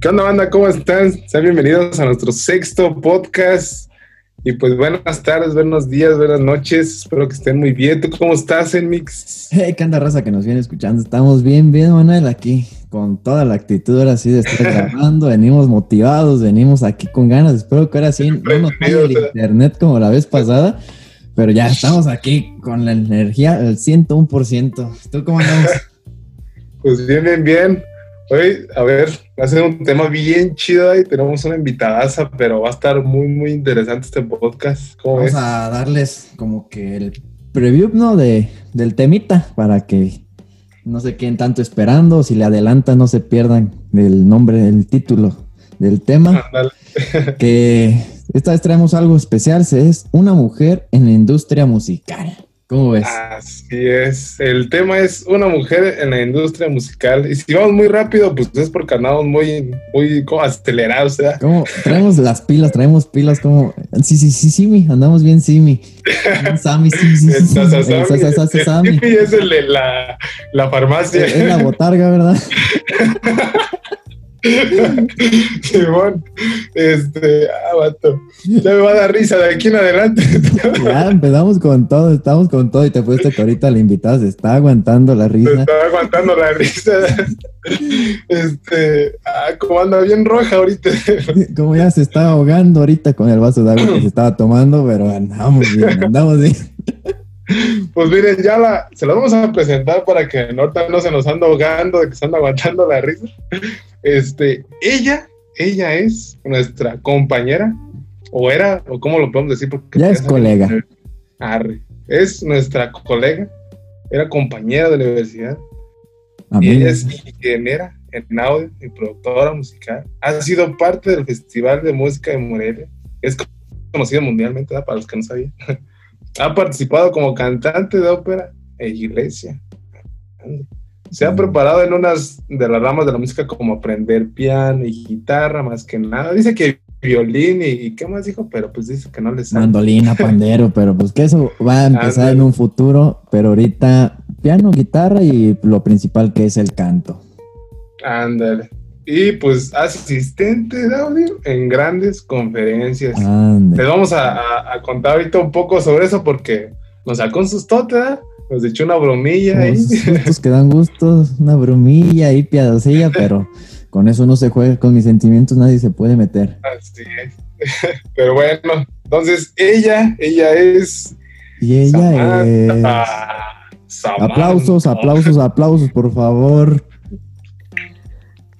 ¿Qué onda, banda? ¿Cómo están? Sean bienvenidos a nuestro sexto podcast. Y pues buenas tardes, buenos días, buenas noches. Espero que estén muy bien. ¿Tú cómo estás, Enmix? Hey, ¿qué onda, raza que nos viene escuchando? Estamos bien, bien, Manuel, aquí con toda la actitud ahora sí de estar grabando. venimos motivados, venimos aquí con ganas. Espero que ahora sí no nos falle el internet como la vez pasada. Pero ya estamos aquí con la energía al 101%. ¿Tú cómo andamos? Pues bien, bien, bien. Hoy, a ver, va a ser un tema bien chido y tenemos una invitadaza, pero va a estar muy, muy interesante este podcast. ¿Cómo Vamos a darles como que el preview, ¿no? De, del temita para que no se queden tanto esperando. Si le adelantan, no se pierdan el nombre, el título del tema. que esta vez traemos algo especial, es una mujer en la industria musical. ¿Cómo ves? Así es. El tema es una mujer en la industria musical. Y si vamos muy rápido, pues es porque andamos muy, muy acelerados. ¿verdad? ¿Cómo? Traemos las pilas, traemos pilas como. Sí, sí, sí, sí, andamos bien, Simi. Sami, sí, sí, sí. Sami es el de la, la farmacia. Es la botarga, ¿verdad? Simón, este, ah, vato, ya me va a dar risa de aquí en adelante. ya empezamos con todo, estamos con todo y te fuiste que ahorita la invitada se está aguantando la risa. Se está aguantando la risa. Este, ah, como anda bien roja ahorita. como ya se está ahogando ahorita con el vaso de agua que se estaba tomando, pero andamos bien, andamos bien. Pues miren, ya la, se la vamos a presentar para que Norta no se nos anda ahogando, de que se anda aguantando la risa. Este, ella, ella es nuestra compañera, o era, o cómo lo podemos decir, porque ya es colega. es nuestra colega, era compañera de la universidad. Y ella es ingeniera en audio y productora musical. Ha sido parte del Festival de Música de Morelia. Es conocida mundialmente, para los que no sabían. Ha participado como cantante de ópera e iglesia. Se ha preparado en unas de las ramas de la música como aprender piano y guitarra más que nada. Dice que violín y, qué más dijo, pero pues dice que no le sabe. Mandolina, pandero, pero pues que eso va a empezar en un futuro, pero ahorita piano, guitarra y lo principal que es el canto. Ándale. Y pues asistente de audio en grandes conferencias. Les vamos a, contar ahorita un poco sobre eso porque nos sacó un sustote, nos echó una bromilla ahí. Sustos que dan gustos, una bromilla ahí piadosilla, pero con eso no se juega, con mis sentimientos nadie se puede meter. Así es. Pero bueno, entonces ella, ella es. Y ella es. Aplausos, aplausos, aplausos, por favor.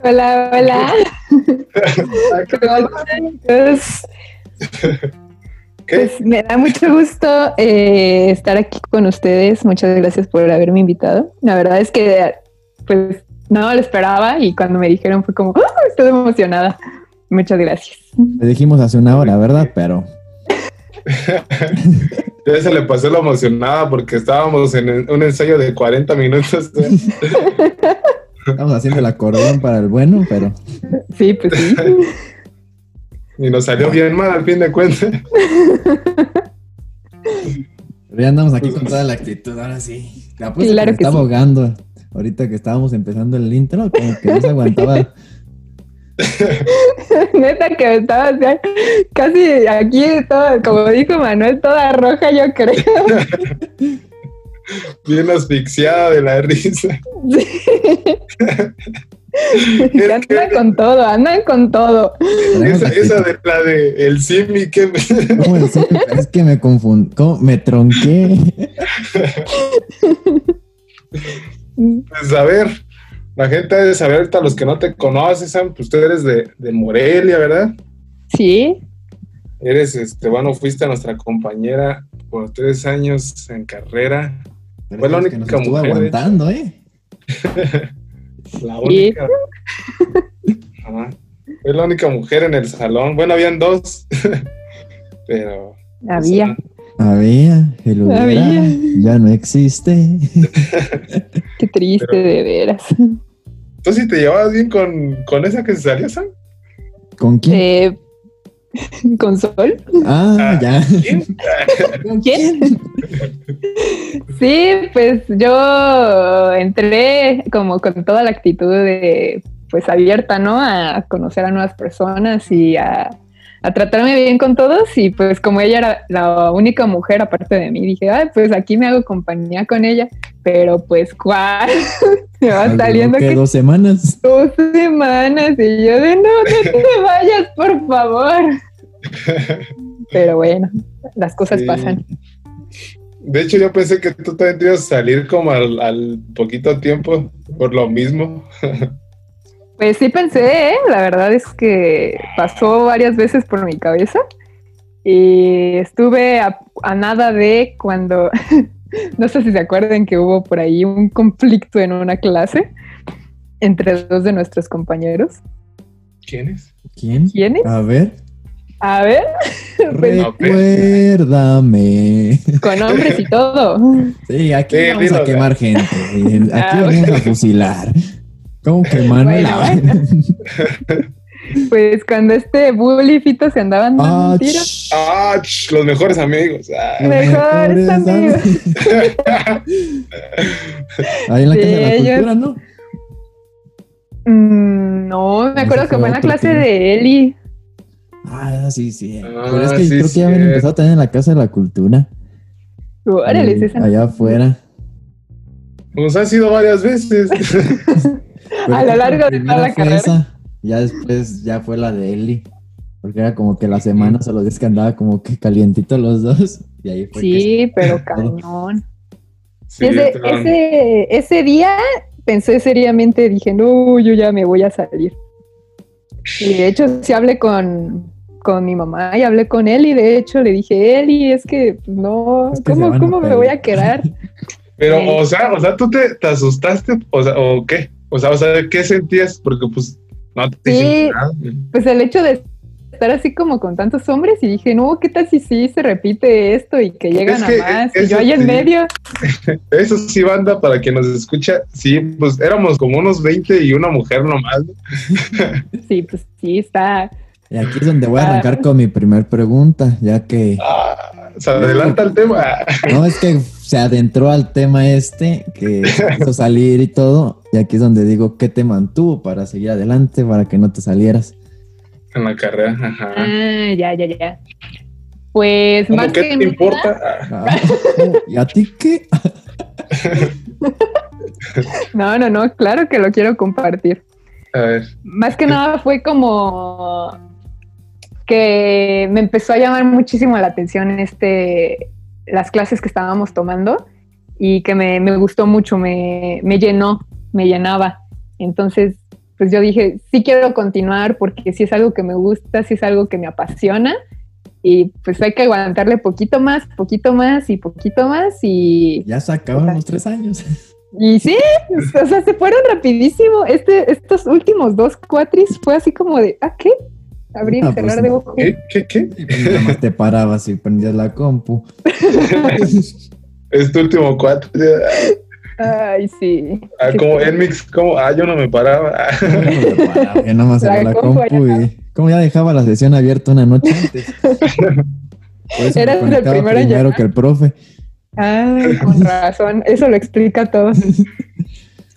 Hola, hola. Pues me da mucho gusto eh, estar aquí con ustedes. Muchas gracias por haberme invitado. La verdad es que pues no lo esperaba y cuando me dijeron fue como, estoy emocionada. Muchas gracias. Le dijimos hace una hora, ¿verdad? Pero... ya se le pasó la emocionada porque estábamos en un ensayo de 40 minutos. Estamos haciendo el acordeón para el bueno, pero. Sí, pues sí. Y nos salió bien mal al fin de cuentas. Pero ya andamos aquí con toda la actitud, ahora sí. La claro que, estaba ahogando. Ahorita que estábamos empezando el intro, como que no se aguantaba. Neta que estaba casi aquí, todo, como dijo Manuel, toda roja, yo creo. Bien asfixiada de la risa. andan con todo, andan con todo. Esa, de la de el simi que es que me confundí, me tronqué. Pues a ver, la gente debe saber ahorita los que no te conocen, pues tú eres de, de Morelia, ¿verdad? Sí. Eres, este, bueno, fuiste nuestra compañera por tres años en carrera fue la única mujer. aguantando, ¿eh? la única. Fue la única mujer en el salón. Bueno, habían dos, pero. Había. había, el había. ya no existe. Qué triste, de veras. ¿Tú sí te llevabas bien con, con esa que se salió, Sam? ¿Con quién? Eh, ¿Con Sol? Ah, ah ya. ¿Con quién? Sí, pues yo entré como con toda la actitud de pues abierta, ¿no? A conocer a nuevas personas y a, tratarme bien con todos y pues como ella era la única mujer aparte de mí, dije, ay, pues aquí me hago compañía con ella, pero pues ¿cuál? me va saliendo que... Dos semanas. Dos semanas y yo de no, no te vayas, por favor. pero bueno, las cosas pasan. De hecho, yo pensé que tú también te ibas a salir como al, al poquito tiempo por lo mismo. Pues sí pensé, ¿eh? la verdad es que pasó varias veces por mi cabeza y estuve a, nada de cuando, no sé si se acuerdan que hubo por ahí un conflicto en una clase entre dos de nuestros compañeros. ¿Quiénes? ¿Quién? ¿Quiénes? A ver. A ver. Recuérdame. Con hombres y todo. Sí, aquí vamos a quemar gente. Aquí ah, vamos a fusilar. ¿Cómo que Manuel? pues cuando este Bully y Fito se andaban dando ah, tiros. Ah, los mejores amigos. Ah. Mejores, amigos. Ahí en la clase de la cultura, ¿no? Mm, no, me acuerdo que fue en la clase de Eli. Ah, sí, sí. Pero es que creo que ya habían empezado también en la casa de la cultura. Órale, Allá afuera. Pues ha sido varias veces. a lo largo de toda la carrera. Ya después ya fue la de Eli. Porque era como que la semana solo los que andaba como que calientito los dos. Y ahí fue sí, pero cañón. ese, ese, día pensé seriamente, dije, no, yo ya me voy a salir. Y de hecho sí hablé con, con mi mamá y hablé con él y de hecho le dije, Eli, es que no, ¿cómo, ¿cómo me voy a quedar? Pero, o sea, o sea, ¿tú te, te asustaste? O sea, ¿o qué? O sea, o sea, ¿qué sentías? Porque pues no te sí, Pues el hecho de estar así como con tantos hombres y dije, no, ¿qué tal si sí se repite esto y que llegan a más? Y yo ahí en medio. Eso sí, banda, para quien nos escucha, sí, pues éramos como unos 20 y una mujer nomás. sí, pues sí, está. Y aquí es donde voy a arrancar con mi primer pregunta, ya que... Ah, se adelanta el tema. No, es que se adentró al tema este, que hizo salir y todo, y aquí es donde digo, ¿qué te mantuvo para seguir adelante, para que no te salieras? En la carrera, ajá. Ah, ya, ya, ya. Pues más ¿Qué te importa? Ah, ¿Y a ti qué? no, no, no, claro que lo quiero compartir. A ver. Más que nada fue como que me empezó a llamar muchísimo la atención este las clases que estábamos tomando y que me, gustó mucho, me, llenó, me llenaba. Entonces, pues yo dije, sí quiero continuar porque sí es algo que me gusta, sí es algo que me apasiona y pues hay que aguantarle poquito más, poquito más y poquito más y... Ya se acabaron los tres años. Y sí, o sea, se fueron rapidísimo. Este, estos últimos dos cuatris fue así como de, ¿ah, qué? Abrir y ah, cerrar pues de ojos. ¿Qué? ¿Qué? ¿Qué? Y nada más te parabas y prendías la compu. es tu último cuatro. Ay, sí. Ah, como en mix, como, ah, yo no me paraba. yo no me paraba, yo nada más la, la compu y como ya dejaba la sesión abierta una noche antes. Eras el primero, primero que el profe. Ah, con razón, eso lo explica todo.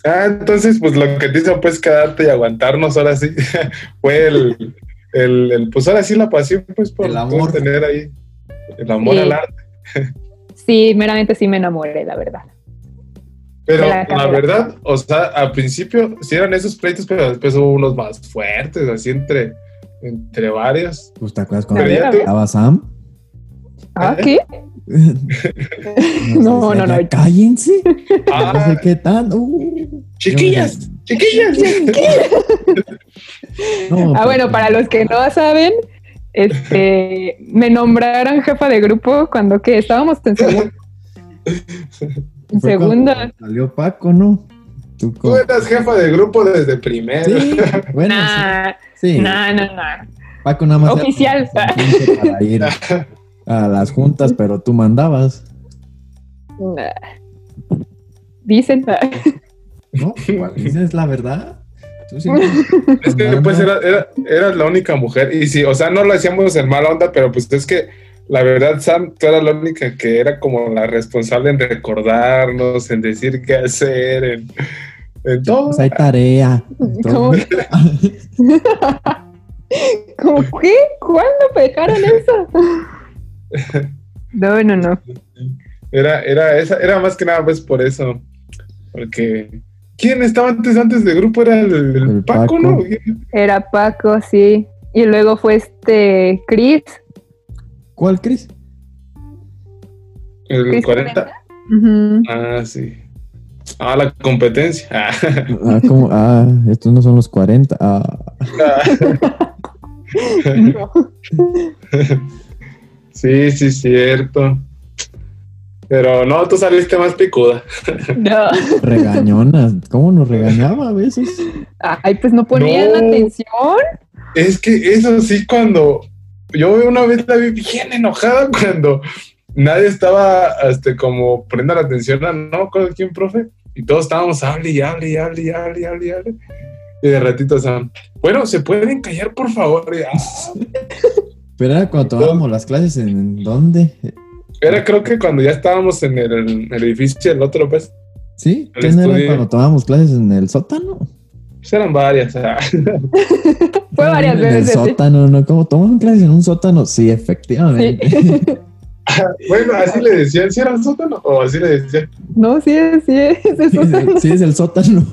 Ah, entonces, pues lo que te hizo pues quedarte y aguantarnos ahora sí fue el, el, el, pues ahora sí la pasión, pues por, el amor. tener ahí el amor al arte. Sí, meramente sí me enamoré, la verdad. Pero la, verdad, o sea, al principio sí eran esos pleitos, pero después hubo unos más fuertes, así entre, entre varios. ¿Te acuerdas cuando estaba Sam? ¿Ah, qué? no, no, no, Cállense. Ah. No sé qué tal. Uh, chiquillas, chiquillas. chiquillas. ah, bueno, para los que no saben, este, me nombraron jefa de grupo cuando que estábamos en segundo. En segunda. Salió Paco, ¿no? Tú, eras jefa de grupo desde primero. Sí, bueno, sí. No, no, no. Paco nada más. Oficial. Para ir a las juntas, pero tú mandabas. Dicen. No, igual dices la verdad. es que pues era, era, la única mujer. Y sí, o sea, no lo hacíamos en mala onda, pero pues es que la verdad, Sam, tú eras la única que era como la responsable en recordarnos, en decir qué hacer, en, En todo. Pues hay tarea. ¿Cómo? ¿Cómo qué? ¿Cuándo pecaron eso? No, no, no. Era, era, esa, era más que nada pues por eso. Porque ¿quién estaba antes antes del grupo? Era el, el El Paco, Paco. ¿no? Era Paco, sí. Y luego fue este Chris. ¿Cuál, Cris? El Chris 40. Ujú. Ah, sí. Ah, la competencia. Ah. Ah, ¿cómo? Ah, estos no son los 40. Ah, No. sí, sí, cierto. Pero no, tú saliste más picuda. No. regañona. ¿Cómo nos regañaba a veces? Ay, pues no ponían No. atención. Es que eso sí, cuando yo una vez la vi bien enojada cuando nadie estaba este, como poniendo la atención a no con quién, profe, y todos estábamos hable y hable y hable y hable y hable y hable. Y de ratito, o sea, bueno, ¿se pueden callar, por favor? Ah, Pero era cuando tomábamos las clases en dónde? Era creo que cuando ya estábamos en el, en el edificio, el otro, pues, ¿Sí? ¿Qué no era cuando tomábamos clases en el sótano? pues eran varias. ah. Fue varias En el veces. sótano, ¿no? ¿Cómo toman clases en un sótano? Sí, efectivamente. bueno, así le decían, ¿sí era el sótano? O así le decían. No, sí, sí, es el Sí, sótano. sí, es el sótano.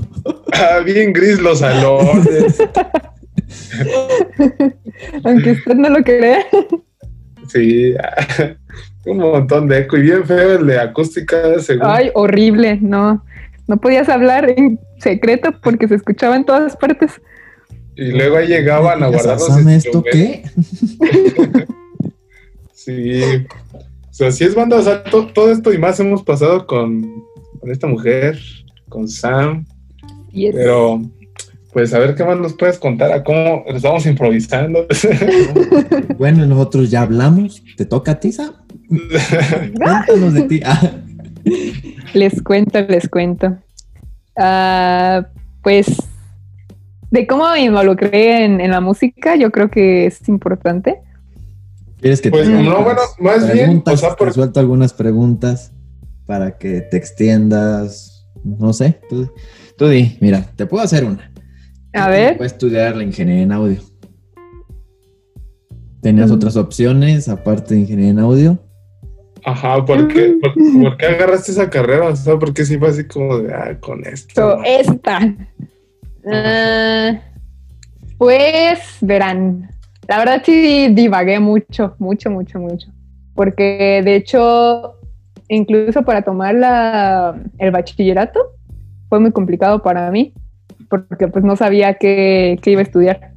Ah, bien gris los salones. Aunque usted no lo crea. Sí, un montón de eco y bien feo el de acústica, según. Ay, horrible, no. No podías hablar en secreto porque se escuchaba en todas partes. y luego ahí llegaban a guardar los ¿Sabe esto qué? Sí. O sea, sí es banda, o sea, to- todo esto y más hemos pasado con, con esta mujer, con Sam, Y es- pero pues a ver qué más nos puedes contar, a cómo estamos improvisando. Bueno, nosotros ya hablamos. ¿Te toca a ti, Sam? Cuéntanos de ti. Ah, Les cuento, les cuento. Ah, pues de cómo me involucré en, en la música, yo creo que es importante. ¿Quieres que Pues te no, bueno, más bien, o sea, por- Te suelto algunas preguntas para que te extiendas. No sé. Tú, tú di, mira, te puedo hacer una. A ver, Voy a estudiar la ingeniería en audio. ¿Tenías Mm. otras opciones aparte de ingeniería en audio? Ajá, ¿por qué, por, por qué agarraste esa carrera? O sea, porque sí fue así como de, ah, con esto. so, esta. Ah, pues verán, la verdad sí divagué mucho, mucho, mucho, mucho. Porque de hecho, incluso para tomar la, el bachillerato fue muy complicado para mí, porque pues no sabía qué, qué iba a estudiar.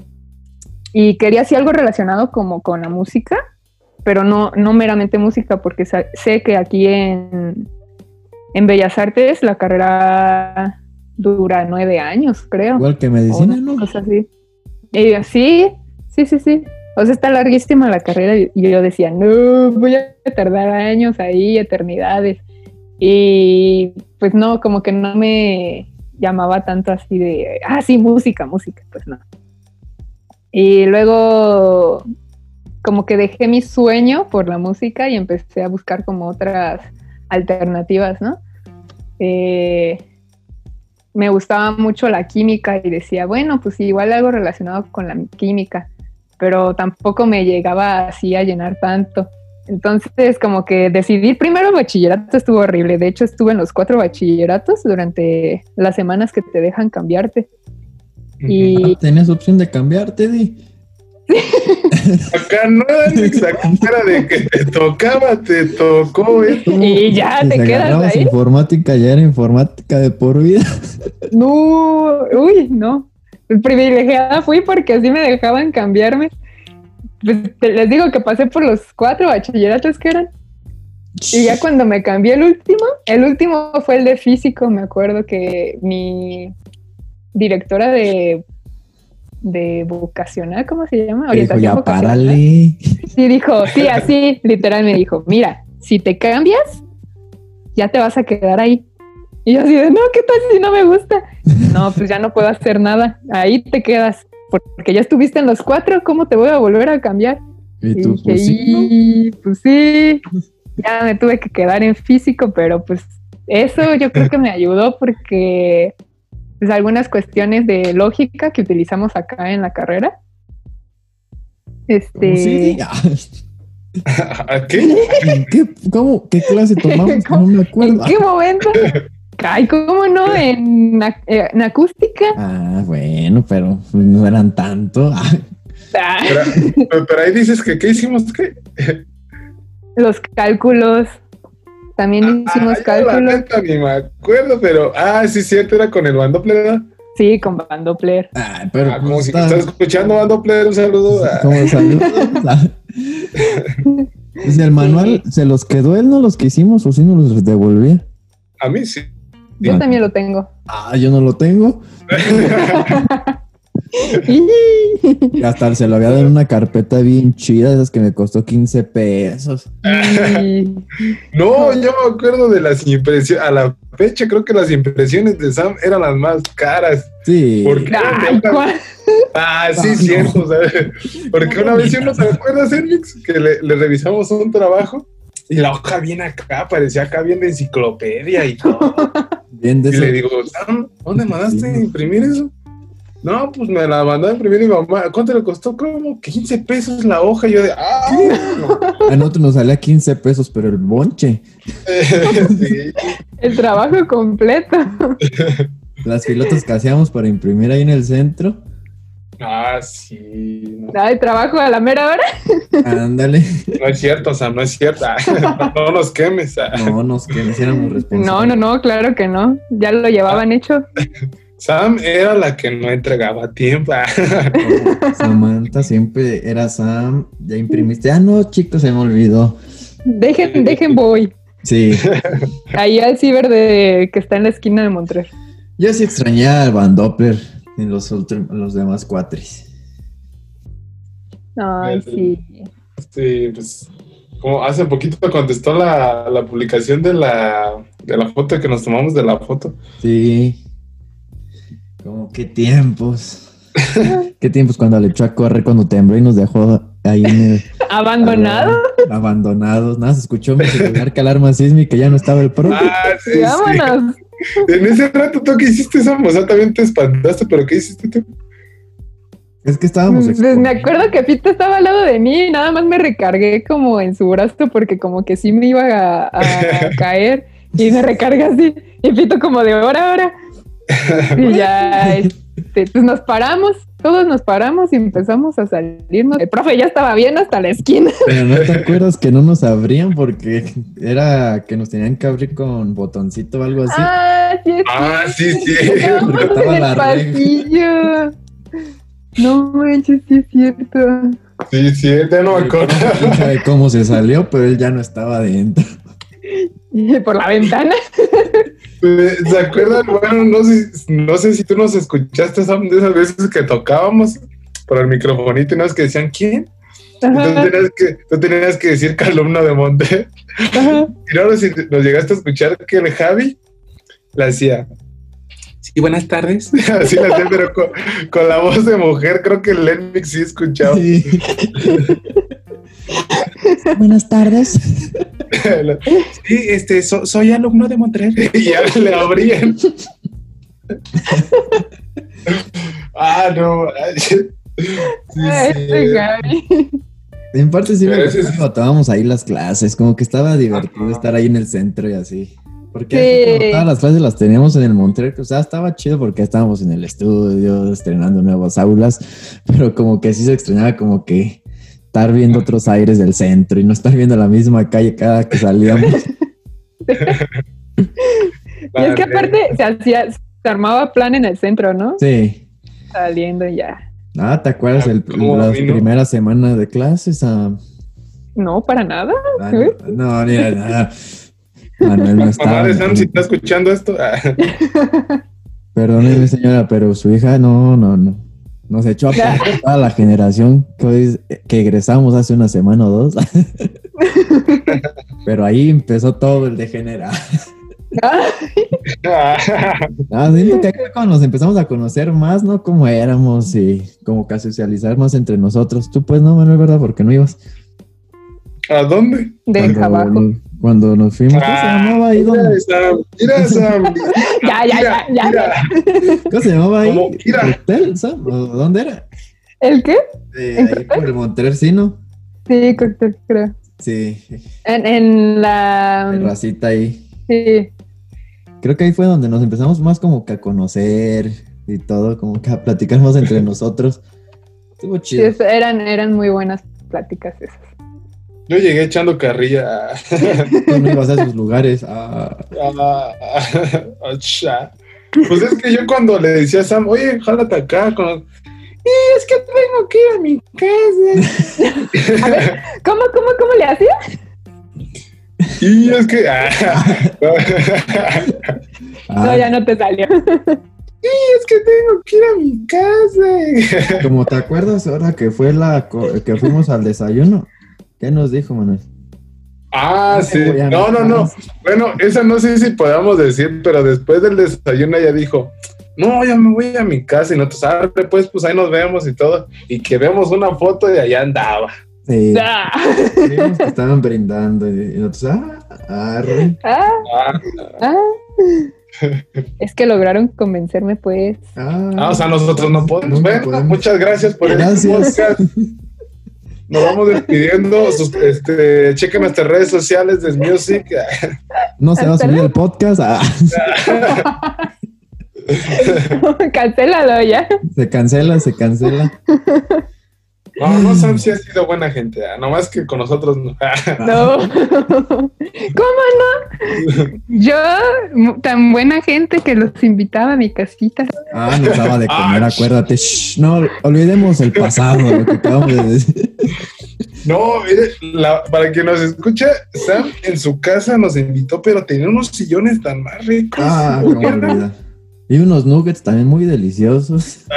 Y quería hacer algo relacionado como con la música, pero no, no meramente música, porque sé que aquí en, en Bellas Artes la carrera dura nueve años, creo. Igual que medicina, ¿no? cosa así. Y yo, sí, sí, sí, sí. O sea, está larguísima la carrera y yo decía, no, voy a tardar años ahí, eternidades. Y pues no, como que no me llamaba tanto así de, ah, sí, música, música, pues no. Y luego como que dejé mi sueño por la música y empecé a buscar como otras alternativas, ¿no? Eh, me gustaba mucho la química y decía, bueno, pues igual algo relacionado con la química, pero tampoco me llegaba así a llenar tanto. Entonces, como que decidí, primero el bachillerato estuvo horrible, de hecho estuve en los cuatro bachilleratos durante las semanas que te dejan cambiarte. Y Ah, Tenías opción de cambiarte, Di. Acá no era ni era de que te tocaba, te tocó, ¿eh? Y ya te se quedas ahí. informática, ya era informática de por vida. No, uy, no. Privilegiada fui porque así me dejaban cambiarme. Pues, les digo que pasé por los cuatro bachilleratos que eran. Y ya cuando me cambié el último, el último fue el de físico, me acuerdo que mi directora de, de vocacional, ¿cómo se llama? Te dijo, ya vocacional. párale. Sí, dijo, sí, así, literal me dijo, mira, si te cambias, ya te vas a quedar ahí. Y yo así de, no, ¿qué tal si no me gusta? No, pues ya no puedo hacer nada, ahí te quedas, porque ya estuviste en los cuatro, ¿cómo te voy a volver a cambiar? Y Y tú, dije, pues sí, ¿no? "Y, pues sí, ya me tuve que quedar en físico, pero pues eso yo creo que me ayudó porque pues, algunas cuestiones de lógica que utilizamos acá en la carrera. Este. Sí, ¿A qué? ¿Qué, cómo, ¿Qué clase tomamos? No me acuerdo. ¿En qué momento? Ay, ¿cómo no? En, eh, en acústica. Ah, bueno, pero no eran tanto. Ah, Pero, pero ahí dices que ¿qué hicimos? ¿Qué? Los cálculos. También hicimos Ah, yo la cálculos. neta ni me acuerdo, pero ah, sí, cierto, era con el Bandopler, ¿verdad? Sí, con Bandopler. Ah, pero Ah, como si está- estás escuchando Bandopler, un saludo. ah. como. Ah. Pues el manual se los quedó él, ¿no? Los que hicimos, o si no los devolvía. A mí sí. Yo Ah. también lo tengo. Ah, yo no lo tengo. Y hasta se lo había dado en una carpeta bien chida, de esas que me costó 15 pesos. No, yo me acuerdo de las impresiones. A la fecha, creo que las impresiones de Sam eran las más caras. Sí. ¿Por qué? Ay, ¿cuál? Ah, sí, Ah, no. cierto. ¿sabes? Porque una vez, ¿no te acuerdas, Enrix? Que le, le revisamos un trabajo y la hoja bien acá, parecía acá bien de enciclopedia y todo. Bien de Y eso. le digo, Sam, ¿dónde mandaste a Sí. imprimir eso? No, pues me la mandó a imprimir mi mamá. ¿Cuánto le costó? Como 15 pesos la hoja. Y yo de, ah, A nosotros nos salía 15 pesos, pero el bonche. sí. El trabajo completo. Las filotas que hacíamos para imprimir ahí en el centro. Ah, sí. No, Ay, trabajo a la mera hora. Ándale. no es cierto, Sam, no es cierto. Ah, no nos quemes. ah. No, nos que nos éramos responsables. No, no, no, claro que no. Ya lo llevaban hecho. Sam era la que no entregaba tiempo. Ah. Samantha siempre era Sam. Ya imprimiste. Ah, no, chicos, se me olvidó. Dejen, dejen voy. Sí. Ahí al ciber de que está en la esquina de Montreal. Yo sí extrañé al Van Doppler en los, ultra- los demás cuatres. Ay, sí. Sí, pues como hace poquito contestó la, la publicación de la, de la foto que nos tomamos de la foto. Sí. Como qué tiempos. qué tiempos cuando le echó a correr cuando tembló y nos dejó ahí en el- Abandonado. abandonados. Nada, se escuchó mi celular que alarma sísmica, ya no estaba el pro. Ah, sí, sí. Vámonos. En ese rato, ¿tú qué hiciste, Sam? O sea, también te espantaste, pero ¿qué hiciste tú? Es que estábamos. Pues me acuerdo que Pito estaba al lado de mí y nada más me recargué como en su brazo porque como que sí me iba a, a caer y me recarga así y Pito como de hora ahora y ya este, pues nos paramos, todos nos paramos y empezamos a salirnos. El profe ya estaba bien hasta la esquina. Pero no te acuerdas que no nos abrían porque era que nos tenían que abrir con botoncito o algo así. Ah, sí, es Ah, sí, sí. Porque estaba en el la regla. pasillo. No manches, sí es cierto. Sí, sí, ya no me acuerdo. Quién sabe cómo se salió, pero él ya no estaba adentro. Por la ventana. ¿Se acuerdan? Bueno, no sé, no sé si tú nos escuchaste, de esas veces que tocábamos por el microfonito y nos que decían, ¿quién? Ajá, tenías que, tú tenías que decir calumna de Monte. ajá. Y no si nos llegaste a escuchar que el Javi la hacía. Sí, buenas tardes. Así la hacía, pero con, con la voz de mujer, creo que el Lenmix sí escuchaba. Sí. Buenas tardes. Sí, este, so- soy alumno de Montreal. Y ya le abrían. ah, no. Sí, este Gaby. En parte sí me tomábamos ahí las clases, como que estaba divertido Ajá. estar ahí en el centro y así. Porque Sí. así como todas las clases las teníamos en el Montreal, o sea, estaba chido porque estábamos en el estudio, estrenando nuevas aulas, pero como que sí se extrañaba como que estar viendo otros aires del centro y no estar viendo la misma calle cada que salíamos. Y es que aparte se hacía, se armaba plan en el centro, ¿no? Sí. Saliendo ya. Ah, ¿te acuerdas el, ¿Cómo las vino? primeras semanas de clases? Ah, No, para nada. ah, no, ni nada. Manuel no estaba. Mamá de Sam, si está escuchando esto. ah, Perdóneme, señora, pero su hija no, no, no. Nos echó a perder toda la generación que, hoy- que egresamos hace una semana o dos. pero ahí empezó todo el degenerar. Ah, siento que cuando nos empezamos a conocer más, ¿no? Cómo éramos y como que a socializar más entre nosotros. Tú pues no, Manuel, ¿verdad? Porque no ibas. ¿A dónde? De abajo. Cuando nos fuimos, ¿cómo se Ah, llamaba ahí? Mira. Sam, mira, Sam. Ya, ya, ya, ya. ¿Cómo se llamaba ahí? ¿Hotel, Sam? ¿O ¿Dónde era? ¿El qué? Eh, ¿En ahí por el Montercino. Sí, cóctel, creo. Sí, En, en la. racita ahí. Sí. Creo que ahí fue donde nos empezamos más como que a conocer y todo, como que a platicar más entre nosotros. Estuvo Sí, chido. es- eran, eran muy buenas pláticas esas. Yo llegué echando carrilla. Tú no ibas a esos lugares. Ah, Ah, ah. Pues es que yo cuando le decía a Sam, oye, jálate acá con... Y es que tengo que ir a mi casa. A ver, ¿cómo, cómo, cómo le hacía? Y es que... ah, No, ya no te salió. es que tengo que ir a mi casa. Como te acuerdas ahora que fue la co- que fuimos al desayuno. ¿Qué nos dijo, Manuel? Ah, sí. No, no, no. Bueno, esa no sé si podamos decir, pero después del desayuno ella dijo, no, ya me voy a mi casa y nosotros, ah, pues, pues ahí nos vemos y todo. Y que vemos una foto y allá andaba. Sí, Ah, vimos que estaban brindando y y nosotros, ah, arre, ah, Ah, ah. Es que lograron convencerme, pues. ah. ah, o sea, nosotros no podemos. No, no bueno, podemos. muchas gracias por Gracias. este podcast. Nos vamos despidiendo. Sus- este, chequen nuestras redes sociales de Music. No se va a subir el podcast. Ah, Cancélalo ya. se cancela, se cancela. No, no, Sam sí ha sido buena gente. ah, Nomás que con nosotros no. No. ¿Cómo no? Yo, tan buena gente que los invitaba a mi casita. Ah, nos daba de comer, Ah, acuérdate. Shh, no, olvidemos el pasado, lo que acabamos de decir. No, mire, la- para que nos escuche, Sam en su casa nos invitó, pero tenía unos sillones tan más ricos. Ah, olvidar. Y unos nuggets también muy deliciosos.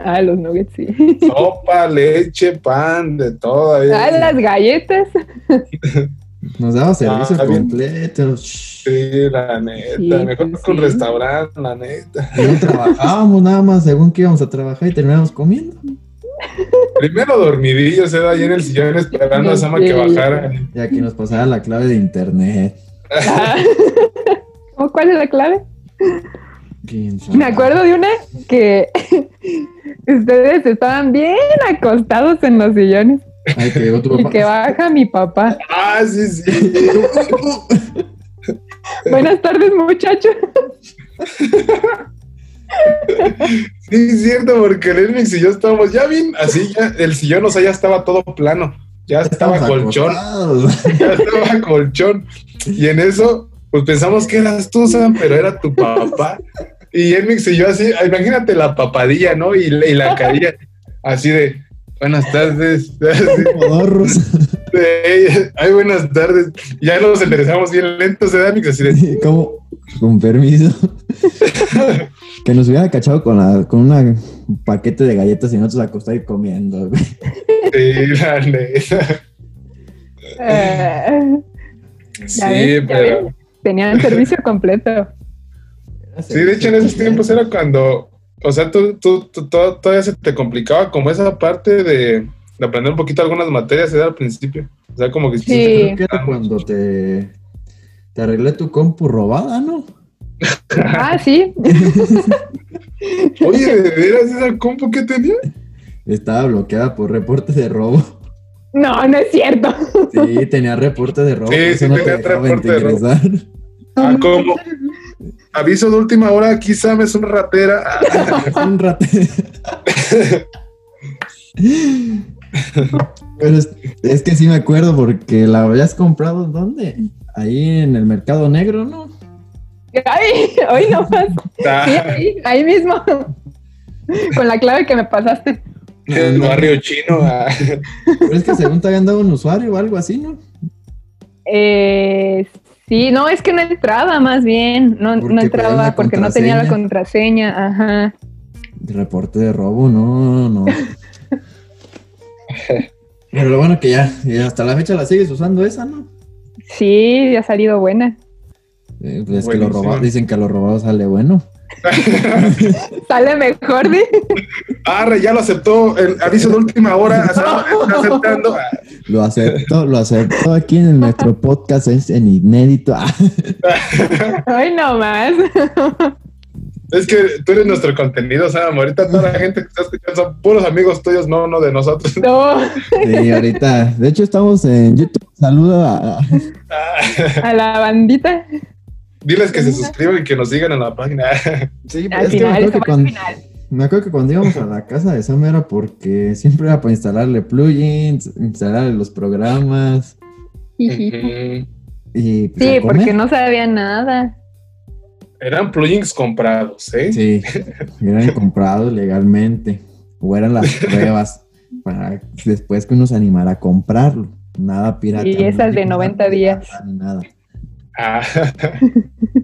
Ah, los nuggets, sí. Sopa, leche, pan, de todo. ahí. Ah, las galletas. Nos daba servicio Ah, bien. completo. Shh. Sí, la neta. Sí, Mejor pues con sí. restaurante, la neta. Y no trabajábamos nada más según que íbamos a trabajar y terminamos comiendo. Primero dormidillos, eh, ahí en el sillón esperando a Sam a que bajara. Y aquí nos pasaba la clave de internet. Ah. ¿Cómo, ¿Cuál es la clave? Me acuerdo de una que ustedes estaban bien acostados en los sillones Ay, que llegó tu y que baja mi papá. Ah, sí, sí. Buenas tardes, muchachos. Sí, es cierto, porque el Elmix y yo estábamos ya bien así, ya el sillón, o sea, ya estaba todo plano. Ya estaba Estamos colchón. acostados. ya estaba colchón. Y en eso, pues pensamos que eras tú, Sam, pero era tu papá. Y Elmix y yo así, imagínate la papadilla, ¿no? Y, la- y la carilla así de, buenas tardes. De, Ay, buenas tardes. Ya nos enderezamos bien lentos, ¿eh? Así de, ¿Cómo? Con permiso. que nos hubiera cachado con, la, con una- un paquete de galletas y nosotros acostados y comiendo. sí, la neta. Ya Sí, pero... Tenían servicio completo. Sí, de hecho en esos tiempos era cuando, o sea, tú, tú, tú- todo- todavía se te complicaba como esa parte de, de aprender un poquito algunas materias era al principio. O sea, como que Sí. Creo que era cuando te, te arreglé tu compu robada, ¿no? Ah, sí. Oye, ¿de veras esa compu que tenía? Estaba bloqueada por reporte de robo. No, no es cierto. Sí, tenía reporte de robo. Sí, sí no te tenía dejaban reporte de robo. ingresar. Ah, como aviso de última hora, aquí Sam es una ratera. Ah, Un rato. Pero es, es que sí me acuerdo porque la habías comprado ¿dónde? Ahí en el mercado negro, ¿no? Ay, hoy no más. Sí, ahí, ahí mismo. Con la clave que me pasaste. En el barrio chino. ah. Pero es que según te habían dado un usuario o algo así, ¿no? Eh, sí, no, es que no entraba más bien. No, Porque no entraba porque no tenía la contraseña. Ajá. Reporte de robo, no, no. Pero lo bueno que ya, ya hasta la fecha la sigues usando esa, ¿no? Sí, ha salido buena. Eh, pues es que lo robado, dicen que lo robado sale bueno. Sale mejor, ¿sí? Arre, ya lo aceptó. El aviso de última hora. Está aceptando. Ah, Lo acepto, lo acepto aquí en nuestro podcast, es en inédito. Ay, no más. Es que tú eres nuestro contenido, Sam. Ahorita toda la gente que está escuchando son puros amigos tuyos, no, no de nosotros. No. Sí, ahorita. De hecho, estamos en YouTube. Saluda a, a la bandita. Diles que se suscriban y que nos sigan en la página. Sí, Al es que final, final. Me acuerdo que cuando íbamos a la casa de Sam era porque siempre era para instalarle plugins, instalarle los programas y pues, Sí, porque no sabía nada. Eran plugins comprados, ¿eh? Sí, eran comprados legalmente o eran las pruebas para después que uno se animara a comprarlo. Nada pirata. Y esas de 90 días. Ni nada. Ah.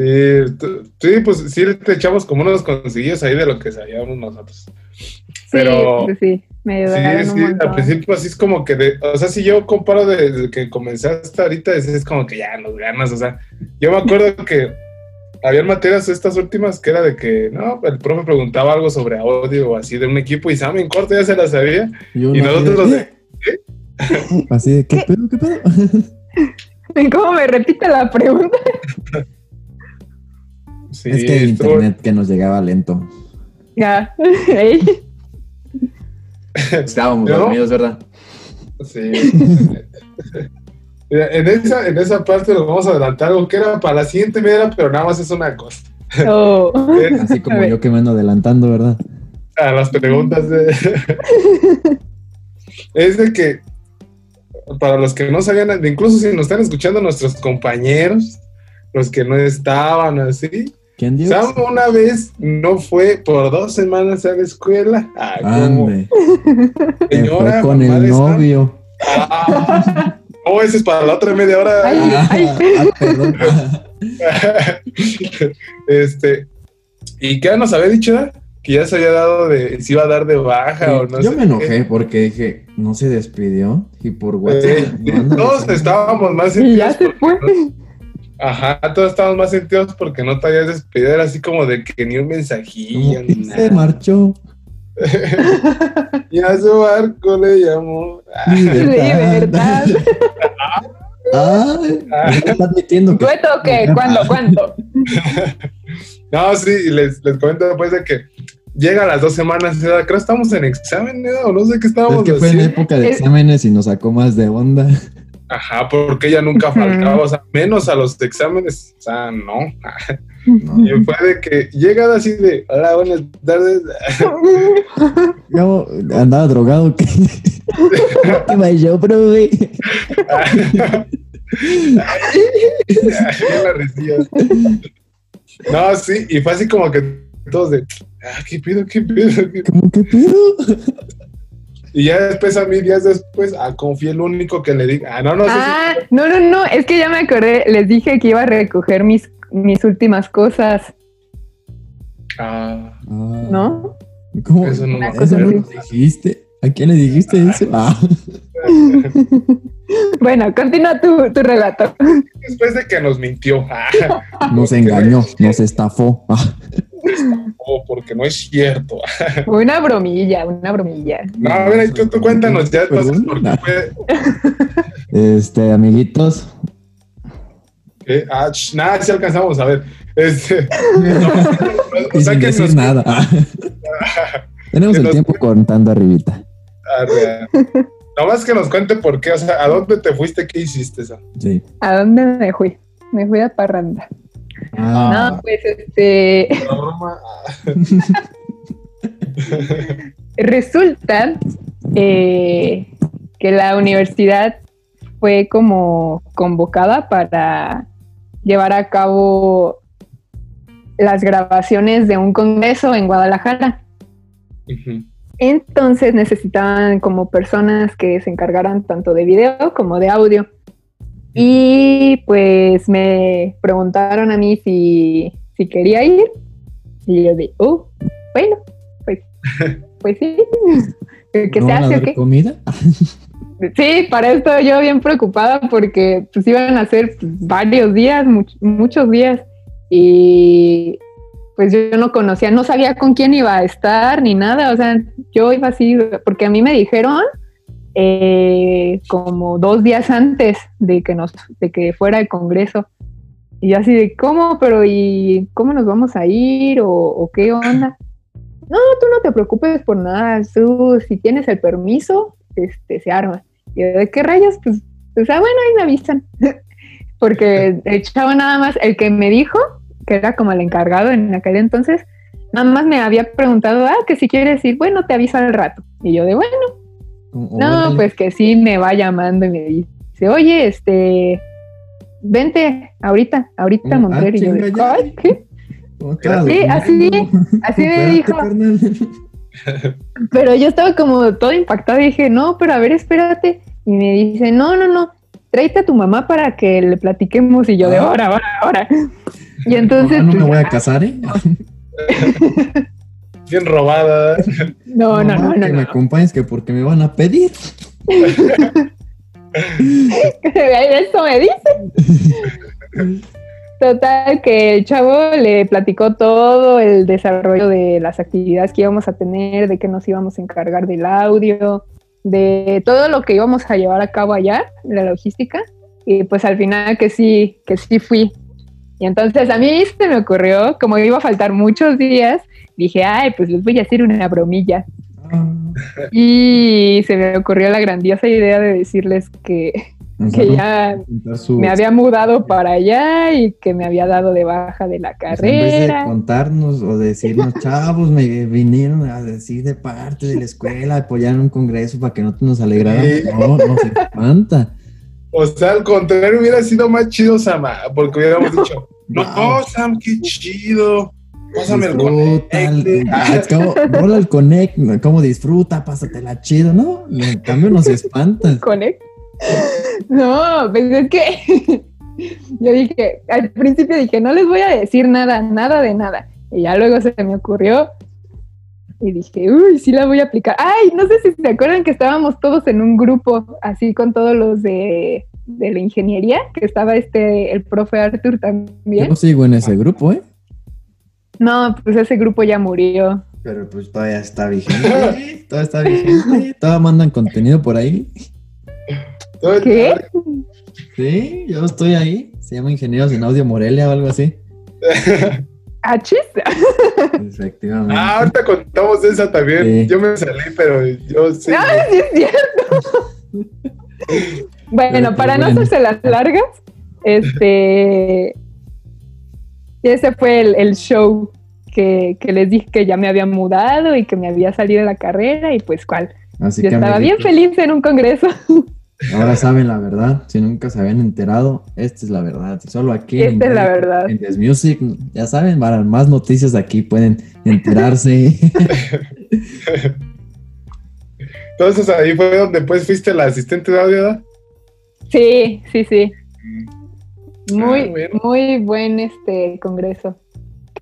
sí, tú- sí, pues sí te echamos como unos conseguillos ahí de lo que sabíamos nosotros. Sí, Pero pues sí, me ayudaron sí, un sí, al principio así es como que, de, o sea, si yo comparo desde que comenzaste ahorita, es, es como que ya nos ganas, o sea, yo me acuerdo que había materias estas últimas que era de que, no, el profe preguntaba algo sobre audio o así de un equipo y Sam en corto ya se la sabía. Y, de, nosotros de, "¿Qué?". Así de, ¿qué, ¿Qué? pedo? ¿Qué pedo? ¿Cómo me repite la pregunta? Sí, es que el estuvo- internet que nos llegaba lento. Ya. Estábamos ¿No? dormidos, ¿verdad? Sí. Mira, en, esa, en esa parte lo vamos a adelantar algo que era para la siguiente media, pero nada más es una cosa. Oh. Es Así como yo que me ando adelantando, ¿verdad? a las preguntas de... es de que, para los que no sabían, incluso si nos están escuchando nuestros compañeros, los que no estaban así. Sam una vez no fue por dos semanas a la escuela. Ah, Ande. señora, fue con el novio. Ah, oh, ese es para la otra media hora. Ay, Ah, ay. ah, perdón. este, y que ya nos había dicho que ya se había dado de, si iba a dar de baja o no yo sé me enojé qué. porque dije, no se despidió y por Eh, WhatsApp. no todos estábamos más Y ya se fue. Ajá, todos estábamos más sentidos porque no te habías despedido. Era así como de que ni un mensajillo, ni se nada. marchó. Y a su barco le llamó. Libertad. Ah. está admitiendo que ¿Dueto o qué? ¿Cuándo? ¿Cuánto? No, sí, y les, les comento después de que llega a las dos semanas. Creo que estamos en examen, ¿no? O no sé qué estábamos es que fue en época de Es- exámenes y nos sacó más de onda. Ajá, porque ella nunca faltaba, o sea, menos a los exámenes, o sea, no. No. Y fue de que llega así de, hola, buenas tardes. Yo andaba drogado. ¿Qué, ¿Qué pasó, profe? No, sí, y fue así como que todos de, ah, ¿qué pido, qué pido? qué pido?". ¿Cómo que pedo? Y ya después a mí, días después, ah, confié el único que le diga, ah, no, no sé Ah, no, no, no, es que ya me acordé, les dije que iba a recoger mis, mis últimas cosas. Ah, Ah, ¿no? ¿Cómo? Eso no ¿Eso no dijiste? ¿A quién le dijiste eso? Ah, Bueno, continúa tu, tu relato. después de que nos mintió, nos engañó, nos estafó. Ah, oh, porque no es cierto. Una bromilla, una bromilla. No, a ver, tú, tú cuéntanos ya entonces Perdón. por qué fue. Este, amiguitos, ¿Qué? Ah, ch, nada, si alcanzamos a ver. Este, y o sea sin que decir nos- nada. Ah. Tenemos Que el nos- tiempo contando arribita. Arre. Nomás que nos cuente por qué, o sea, ¿a dónde te fuiste? ¿Qué hiciste? Esa? Sí. ¿A dónde me fui? Me fui a Parranda. Ah, No, pues este, resulta eh, que la universidad fue como convocada para llevar a cabo las grabaciones de un congreso en Guadalajara. Entonces necesitaban como personas que se encargaran tanto de video como de audio. Y pues me preguntaron a mí si, si quería ir. Y yo de, oh, bueno, pues, pues sí. ¿Qué ¿no se hace o qué? comida? Sí, para esto yo bien preocupada porque pues iban a ser varios días, much- muchos días. Y pues yo no conocía, no sabía con quién iba a estar ni nada. O sea, yo iba así, porque a mí me dijeron eh, como dos días antes de que nos, de que fuera el congreso. Y así de, ¿cómo? Pero ¿y cómo nos vamos a ir? ¿O, qué onda? No, tú no te preocupes por nada, tú si tienes el permiso, este, se arma. Y de qué rayos, pues, pues ah, bueno, ahí me avisan. Porque el chavo nada más, el que me dijo, que era como el encargado en aquel entonces, nada más me había preguntado, ah, que si quieres ir, bueno, te aviso al rato. Y yo de, bueno, no, pues que sí me va llamando y me dice, oye, este, vente ahorita, ahorita a mm, Monterrey. y yo. Sí, así, así me dijo. Pero yo estaba como todo impactado y dije, no, pero a ver, espérate. Y me dice, no, no, no, tráete a tu mamá para que le platiquemos. Y yo de, ah. ahora, ahora, ahora. Y entonces... No, me voy a casar, ¿eh? Bien robada. No, no, no, no. Que me acompañes, que porque me van a pedir. Eso me dice. Total, que el chavo le platicó todo el desarrollo de las actividades que íbamos a tener, de que nos íbamos a encargar del audio, de todo lo que íbamos a llevar a cabo allá, la logística. Y pues al final que sí, que sí fui. Y entonces a mí se me ocurrió, como iba a faltar muchos días, dije, ay, pues les voy a hacer una bromilla. Ah. Y se me ocurrió la grandiosa idea de decirles que, que ya me había mudado para allá y que me había dado de baja de la carrera. en vez de contarnos o decirnos, chavos, me vinieron a decir de parte de la escuela, apoyar un congreso para que no nos alegraran. No, no se espanta. O sea, al contrario, hubiera sido más chido, Sam, porque hubiéramos dicho, no, Sam, qué chido. Pásame el connect. Hola el connect, como disfruta, pásatela chido, ¿no? En cambio nos espanta. ¿Connect? No, pues es que yo dije, al principio dije, no les voy a decir nada, nada de nada. Y ya luego se me ocurrió y dije, uy, sí la voy a aplicar. Ay, no sé si se acuerdan que estábamos todos en un grupo, así con todos los de, de la ingeniería, que estaba este, el profe Arthur también. Yo sigo en ese grupo, ¿eh? No, pues ese grupo ya murió. Pero pues todavía está vigente. todavía está vigente. Todavía mandan contenido por ahí. ¿Qué? Sí, yo estoy ahí. Se llama Ingenieros en Audio Morelia o algo así. Ah, chiste. Efectivamente. Ah, ahorita contamos esa también. Yo me salí, pero yo sí. Ah, sí es cierto. bueno, para no hacerse las largas, este. Ese fue el, show que, les dije que ya me había mudado y que me había salido de la carrera y pues cuál. Yo estaba bien feliz en un congreso. Ahora saben la verdad, si nunca se habían enterado, esta es la verdad. Solo aquí esta en, es la verdad. en Des Music, ya saben, para más noticias aquí pueden enterarse. Entonces ahí fue donde pues fuiste la asistente de audio, Sí, sí, sí. Muy, ah, muy buen este congreso.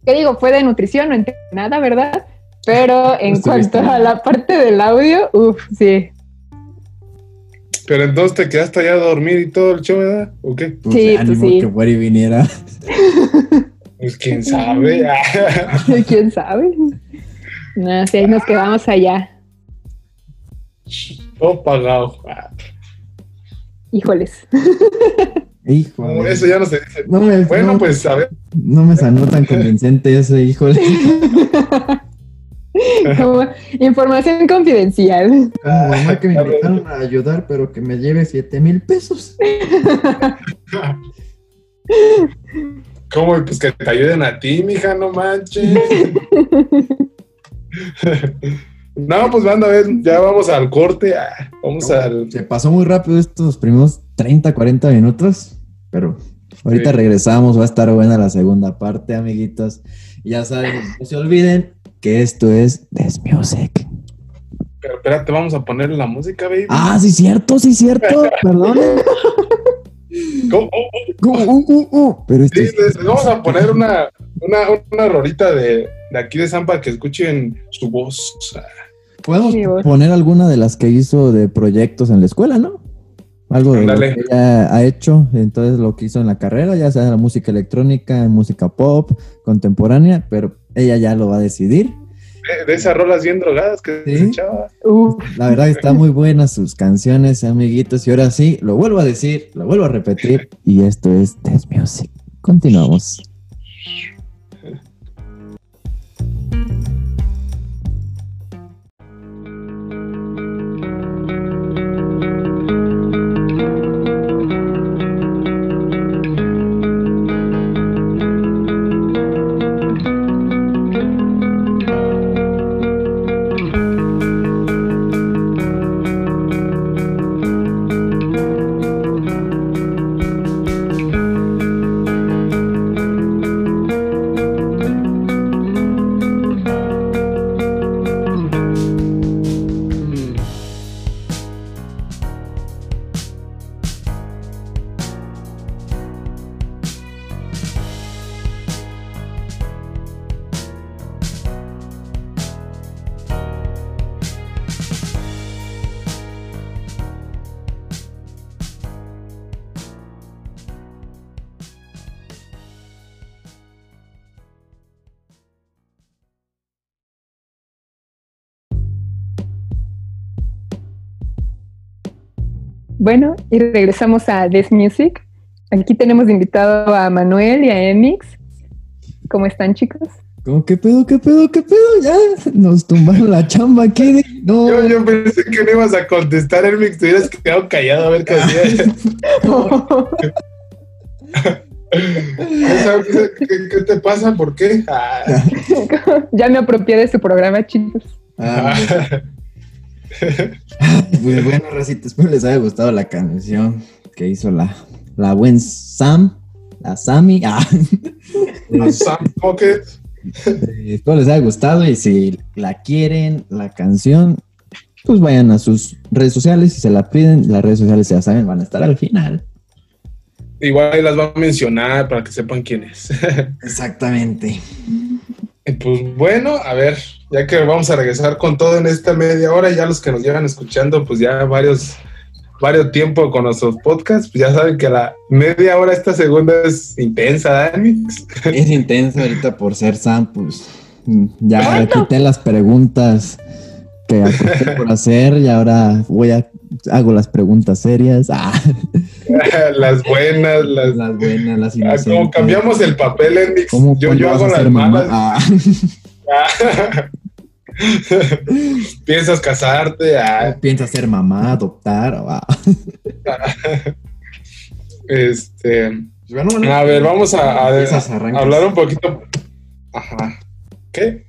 ¿Qué digo? Fue de nutrición, no entiendo nada, ¿verdad? Pero en cuanto a la parte del audio, uff, sí, pero entonces te quedaste allá a dormir y todo el show, ¿verdad? ¿O qué? Pues sí, ánimo sí. que fuera y viniera. Pues quién sabe. ¿Quién sabe? No, si ahí nos quedamos allá. Todo pagado. Híjoles. Híjole. Eso ya no se dice. bueno, pues a ver. No me sonó tan convincente ese, híjole. información confidencial. Como mamá que me invitaron a ayudar, pero que me lleve 7 mil pesos. ¿Cómo? Pues que te ayuden a ti, mija, no manches. no, pues van a ver, ya vamos al corte. Ah, vamos al. Se pasó muy rápido estos primeros 30, 40 minutos, pero ahorita regresamos, va a estar buena la segunda parte, amiguitos. Ya saben, no se olviden, que esto es Des Music. Pero espérate, vamos a poner la música, baby. Ah, sí, cierto, sí, cierto. Perdón. ¿Cómo? Uh, uh, uh, Pero este vamos a poner una, una, una rolita de, de, aquí de Zampa que escuchen su voz. Podemos poner alguna de las que hizo de proyectos en la escuela, ¿no? Algo de lo que ella ha hecho, entonces lo que hizo en la carrera, ya sea la música electrónica, música pop, contemporánea, pero ella ya lo va a decidir. de esas rolas bien drogadas que se echaba. La verdad está muy buena sus canciones, amiguitos. Y ahora sí, lo vuelvo a decir, lo vuelvo a repetir. Y esto es Death Music. Continuamos. Y regresamos a This Music. Aquí tenemos invitado a Manuel y a Emix. ¿Cómo están, chicos? ¿Cómo qué pedo, qué pedo, qué pedo? Ya nos tumbaron la chamba aquí. No. Yo, pensé que no ibas a contestar, Emix. Te hubieras quedado callado a ver qué hacías. ¿Qué, te pasa? ¿Por qué? Ah. ya me apropié de su programa, chicos. Ah, Muy bueno, Racita. Espero les haya gustado la canción que hizo la, la buen Sam, la Sammy. Ah. La Sam Pocket. Eh, espero les haya gustado y si la quieren, la canción, pues vayan a sus redes sociales y se la piden. Las redes sociales ya saben, van a estar al final. Igual las va a mencionar para que sepan quién es. Exactamente. Pues bueno, a ver, ya que vamos a regresar con todo en esta media hora, ya los que nos llevan escuchando, pues ya varios, varios tiempo con nuestros podcasts, pues ya saben que la media hora esta segunda es intensa, Dani. Es intensa ahorita por ser Sam, pues ya quité las preguntas que por hacer y ahora voy a hago las preguntas serias. Ah. las buenas, las, buenas, las ah, inocentes. Como cambiamos el papel, Enix. Yo, yo hago las malas. Ah. Piensas casarte. Piensas ser mamá, adoptar. este. a ver, vamos a, hablar un poquito. Ajá. ¿Qué?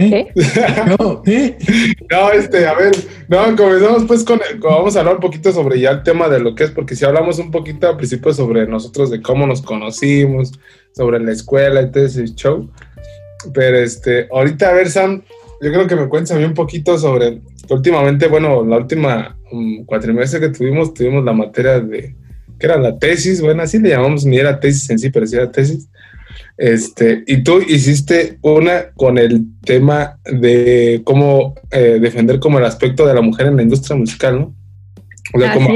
¿Eh? No, no, este, a ver, no, comenzamos pues con, vamos a hablar un poquito sobre ya el tema de lo que es, porque si hablamos un poquito al principio sobre nosotros, de cómo nos conocimos, sobre la escuela y todo ese show, pero este, ahorita a ver, Sam, yo creo que me cuentes a mí un poquito sobre, últimamente, bueno, la última um, cuatrimestre que tuvimos, tuvimos la materia de, que era la tesis, bueno, así le llamamos, ni era tesis en sí, pero sí era tesis, este, y tú hiciste una con el tema de cómo eh, defender como el aspecto de la mujer en la industria musical, ¿no? O sea, cómo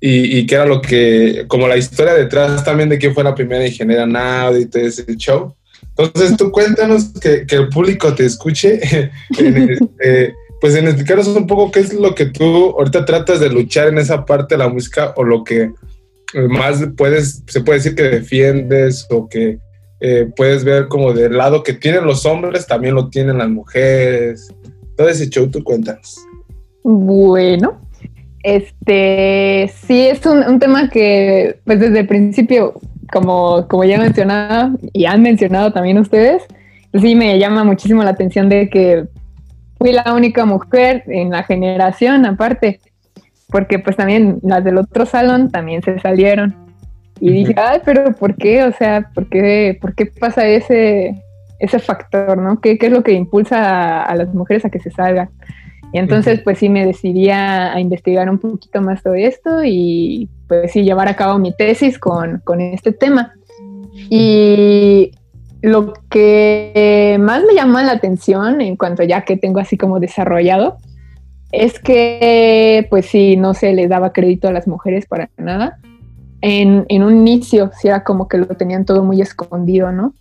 y, y qué era lo que, como la historia detrás también de quién fue la primera ingeniera en audio y todo ese show. Entonces tú cuéntanos que, que el público te escuche, este, pues en explicarnos un poco qué es lo que tú ahorita tratas de luchar en esa parte de la música o lo que más puedes, se puede decir que defiendes o que eh, puedes ver como del lado que tienen los hombres, también lo tienen las mujeres. Todo ese show, tú cuéntanos. Bueno, este sí es un, tema que pues desde el principio, como, como ya mencionado y han mencionado también ustedes, sí me llama muchísimo la atención de que fui la única mujer en la generación aparte porque pues también las del otro salón también se salieron. Y dije, ay, pero ¿por qué? O sea, ¿por qué, por qué pasa ese, ese factor, no? ¿Qué, ¿Qué, es lo que impulsa a, las mujeres a que se salgan? Y entonces, pues sí, me decidí a, investigar un poquito más sobre esto y pues sí, llevar a cabo mi tesis con, con este tema. Y lo que más me llama la atención en cuanto ya que tengo así como desarrollado es que, pues sí, no se les daba crédito a las mujeres para nada. En, un inicio, sí era como que lo tenían todo muy escondido, ¿no?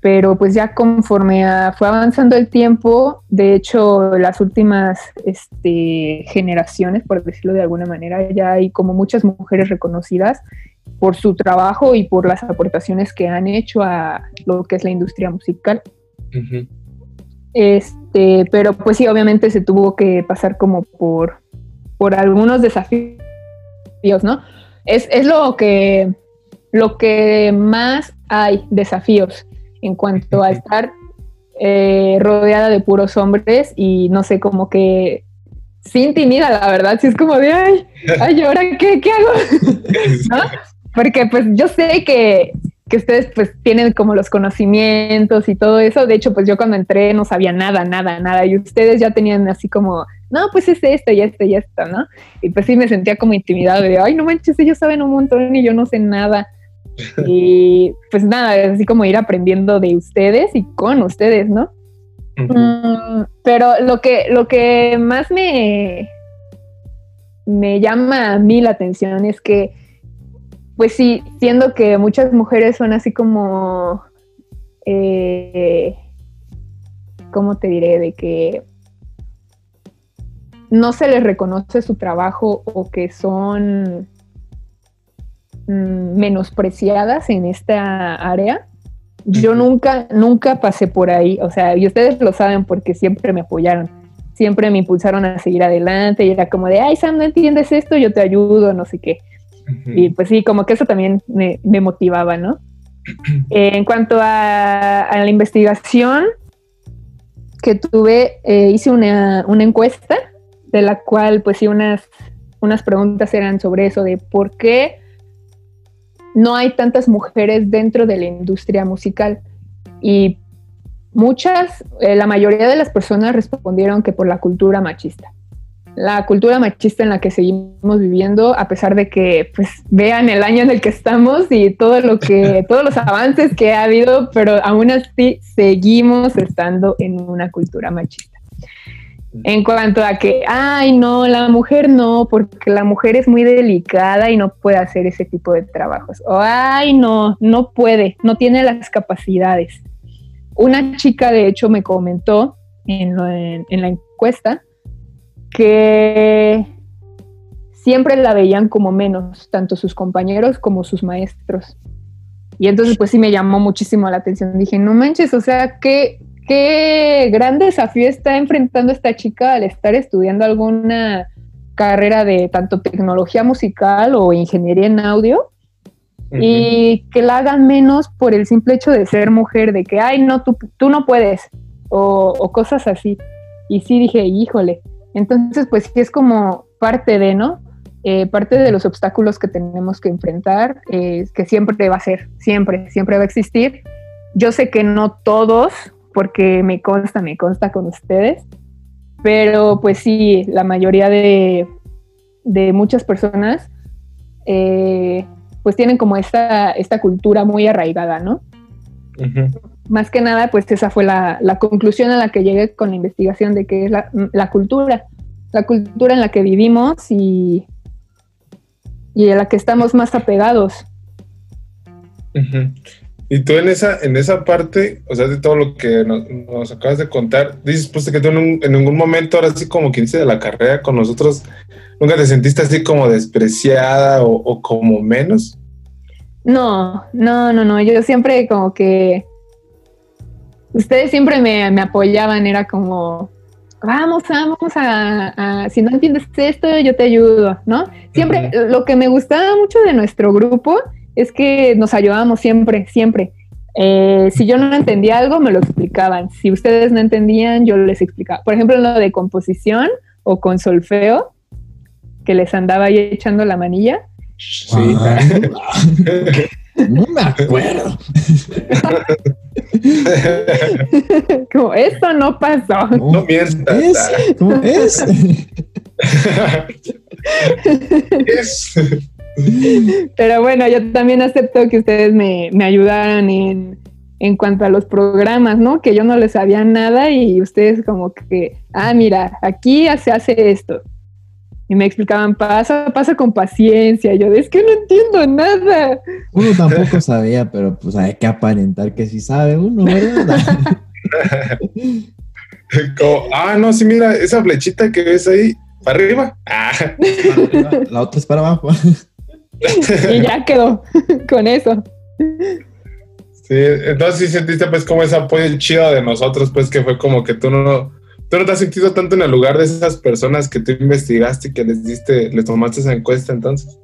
pero pues ya conforme fue avanzando el tiempo, de hecho las últimas este, generaciones, por decirlo de alguna manera, ya hay como muchas mujeres reconocidas por su trabajo y por las aportaciones que han hecho a lo que es la industria musical. Este, pero pues sí, obviamente se tuvo que pasar como por, por algunos desafíos, ¿no? Es, es lo que lo que más hay desafíos en cuanto a estar eh, rodeada de puros hombres y no sé, como que sin timida, la verdad, si es como de, ay, ay, ¿ahora qué, qué hago? Porque pues yo sé que, que, ustedes pues tienen como los conocimientos y todo eso, de hecho pues yo cuando entré no sabía nada, nada, nada, y ustedes ya tenían así como, no, pues es esto y esto y esto, ¿no? Y pues sí me sentía como intimidada de, ay, no manches, ellos saben un montón y yo no sé nada. Y pues nada, así como ir aprendiendo de ustedes y con ustedes, ¿no? Mm, pero lo que, lo que más me, me llama a mí la atención es que, pues sí, siendo que muchas mujeres son así como, eh, ¿cómo te diré? De que no se les reconoce su trabajo o que son Mm, menospreciadas en esta área. Yo nunca, nunca pasé por ahí, o sea, y ustedes lo saben porque siempre me apoyaron, siempre me impulsaron a seguir adelante y era como de, ay Sam, no entiendes esto, yo te ayudo, no sé qué. Y pues sí, como que eso también me, motivaba, ¿no? en cuanto a, la investigación que tuve, eh, hice una, una, encuesta de la cual pues sí unas, unas preguntas eran sobre eso, de por qué no hay tantas mujeres dentro de la industria musical. Y muchas, eh, la mayoría de las personas respondieron que por la cultura machista. La cultura machista en la que seguimos viviendo, a pesar de que pues, vean el año en el que estamos y todo lo que, todos los avances que ha habido, pero aún así seguimos estando en una cultura machista en cuanto a que, ay, no, la mujer no, porque la mujer es muy delicada y no puede hacer ese tipo de trabajos. O, ay, no, no puede, no tiene las capacidades. Una chica, de hecho, me comentó en, en la encuesta que siempre la veían como menos, tanto sus compañeros como sus maestros. Y entonces, pues sí me llamó muchísimo la atención. Dije, no manches, o sea, ¿qué, qué gran desafío está enfrentando esta chica al estar estudiando alguna carrera de tanto tecnología musical o ingeniería en audio y que la hagan menos por el simple hecho de ser mujer, de que, ay, no, tú, tú no puedes o, cosas así. Y sí dije, híjole, entonces pues sí es como parte de, ¿no? Eh, parte de los obstáculos que tenemos que enfrentar, eh, que siempre va a ser, siempre, siempre va a existir. Yo sé que no todos porque me consta, me consta con ustedes, pero pues sí, la mayoría de, muchas personas eh, pues tienen como esta, esta cultura muy arraigada, ¿no? Más que nada, pues esa fue la, conclusión a la que llegué con la investigación de que es la, cultura, la cultura en la que vivimos y, y en la que estamos más apegados. Y tú en esa, en esa parte, o sea, de todo lo que nos, acabas de contar, dices pues que tú en, ningún momento, ahora sí como quien dice de la carrera con nosotros, nunca te sentiste así como despreciada o, como menos. No, no, no, no, yo siempre como que, ustedes siempre me, apoyaban, era como, vamos, vamos a, si no entiendes esto, yo te ayudo, ¿no? Siempre, lo que me gustaba mucho de nuestro grupo es que nos ayudábamos siempre, siempre. Eh, si yo no entendía algo, me lo explicaban. Si ustedes no entendían, yo les explicaba. Por ejemplo, lo de composición o con solfeo, que les andaba ahí echando la manilla. Sí. no me acuerdo. Como, eso no pasó. No mientas. ¿Cómo es? es. Pero bueno, yo también acepto que ustedes me, me ayudaran en, en cuanto a los programas, ¿no? Que yo no les sabía nada y ustedes como que, ah, mira, aquí se hace esto. Y me explicaban paso a paso con paciencia. Yo, es que no entiendo nada. Uno tampoco sabía, pero pues hay que aparentar que sí sabe uno, ¿verdad? ah, no, sí, mira, esa flechita que ves ahí, para arriba. Ah. La otra es para abajo. y ya quedó con eso. Sí, entonces sí sentiste pues como ese apoyo chido de nosotros, pues que fue como que tú no, tú no te has sentido tanto en el lugar de esas personas que tú investigaste y que les diste, les tomaste esa encuesta entonces.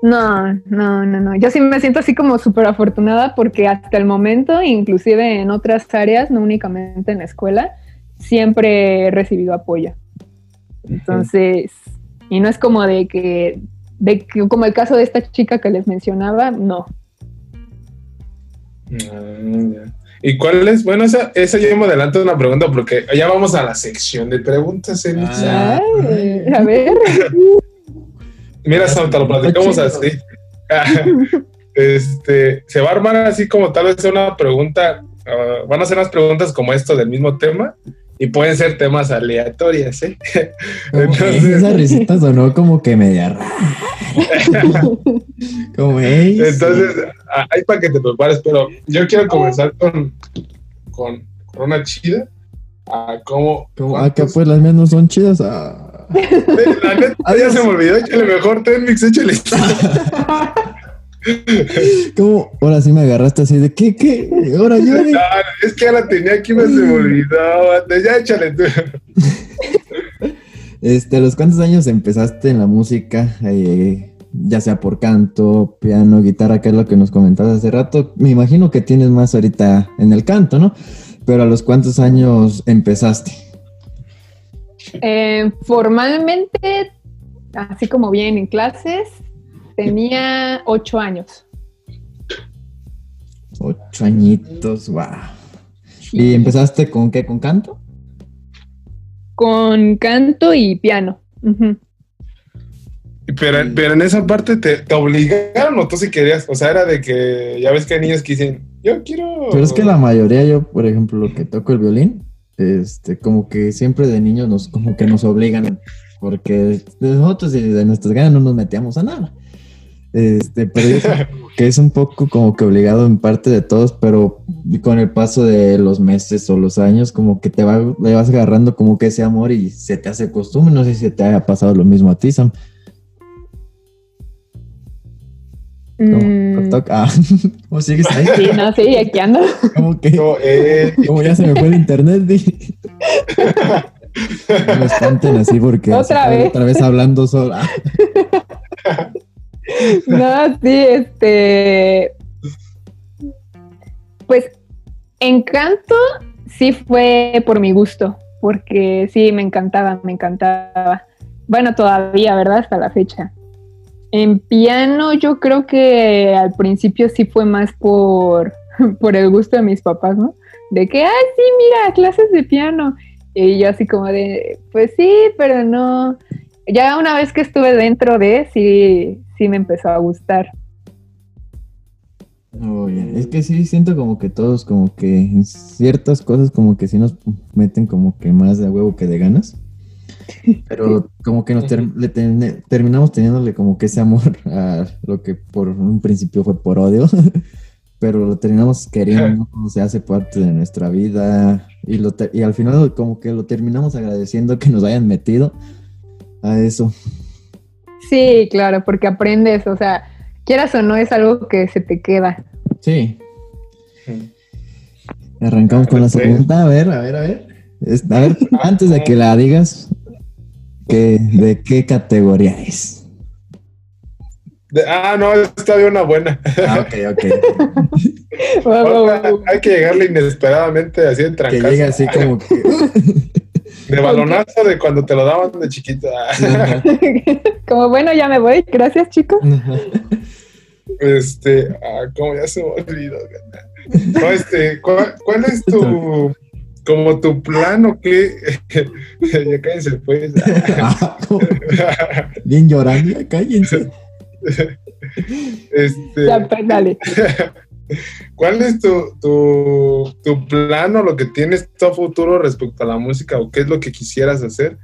No, no, no, no. Yo sí me siento así como súper afortunada porque hasta el momento, inclusive en otras áreas, no únicamente en la escuela, siempre he recibido apoyo. Entonces, y no es como de que, de que, como el caso de esta chica que les mencionaba, no. Ah, ¿Y cuál es? Bueno, esa, esa yo me adelanto una pregunta porque ya vamos a la sección de preguntas, ah, a ver. Mira, Santa, lo platicamos así. este, se va a armar así como tal vez una pregunta, ah, van a ser unas preguntas como esto del mismo tema, y pueden ser temas aleatorios, ¿eh? Entonces... Esa risita sonó como que media rara. como es. Entonces, hay para que te prepares, pero yo quiero comenzar con, con, una chida. A cómo. Acá pues las menos son chidas. Ah. La neta, ya se me olvidó. Échale mejor, Tenmix, échale. ¿Cómo? Ahora sí me agarraste así de ¿qué? ¿Qué? Ahora yo. es que ya la tenía aquí, me se me olvidaba. Ya échale tú. Este, ¿a los cuántos años empezaste en la música? Eh, ya sea por canto, piano, guitarra, que es lo que nos comentabas hace rato. Me imagino que tienes más ahorita en el canto, ¿no? Pero ¿a los cuántos años empezaste? Eh, formalmente, así como bien en clases, Tenía ocho años. Ocho añitos, wow. ¿Y empezaste con qué? ¿Con canto? Con canto y piano. pero, pero, en esa parte te, obligaron o tú si querías, o sea, era de que ya ves que hay niños que dicen, yo quiero... Pero es que la mayoría, yo por ejemplo, lo que toco el violín, este, como que siempre de niños nos, como que nos obligan, porque nosotros de nuestras ganas no nos metíamos a nada. Este, pero que es un poco como que obligado en parte de todos, pero con el paso de los meses o los años, como que te va, le vas agarrando como que ese amor y se te hace costumbre. No sé si te haya pasado lo mismo a ti, Sam. Mm. Ah, ¿Cómo sigues ahí? Sí, no, sí, aquí ando. Como que, eh. como ya se me fue el internet, no me espanten así porque otra vez, otra vez hablando sola. No, sí, este. Pues Encanto sí fue por mi gusto, porque sí, me encantaba, me encantaba. Bueno, todavía, ¿verdad? Hasta la fecha. En piano yo creo que al principio sí fue más por, por el gusto de mis papás, ¿no? De que, ay, sí, mira, clases de piano. Y yo así como de, pues sí, pero no. Ya una vez que estuve dentro de, sí, sí me empezó a gustar. Es que sí siento como que todos como que en ciertas cosas como que sí nos meten como que más de huevo que de ganas. Pero como que nos terminamos teniéndole como que ese amor a lo que por un principio fue por odio. Pero lo terminamos queriendo, se hace parte de nuestra vida y, lo y al final como que lo terminamos agradeciendo que nos hayan metido a eso. Sí, claro, porque aprendes, o sea, quieras o no, es algo que se te queda. Sí. Arrancamos con la segunda, a ver, a ver, a ver. A ver, antes de que la digas, ¿de qué categoría es? ah, no, esta de una buena. Ah, ok, ok. hay que llegarle inesperadamente así en trancazo. Que llegue así como que... De balonazo de cuando te lo daban de chiquita. Como bueno, ya me voy. Gracias, chicos. Este, ah, como ya se me olvidó. No, este, ¿cuál, es tu, como tu plan o qué? ya cállense, pues. Bien llorando, ya cállense. Este. Ya, pues, dale. ¿Cuál es tu, tu, tu plan o lo que tienes tu futuro respecto a la música o qué es lo que quisieras hacer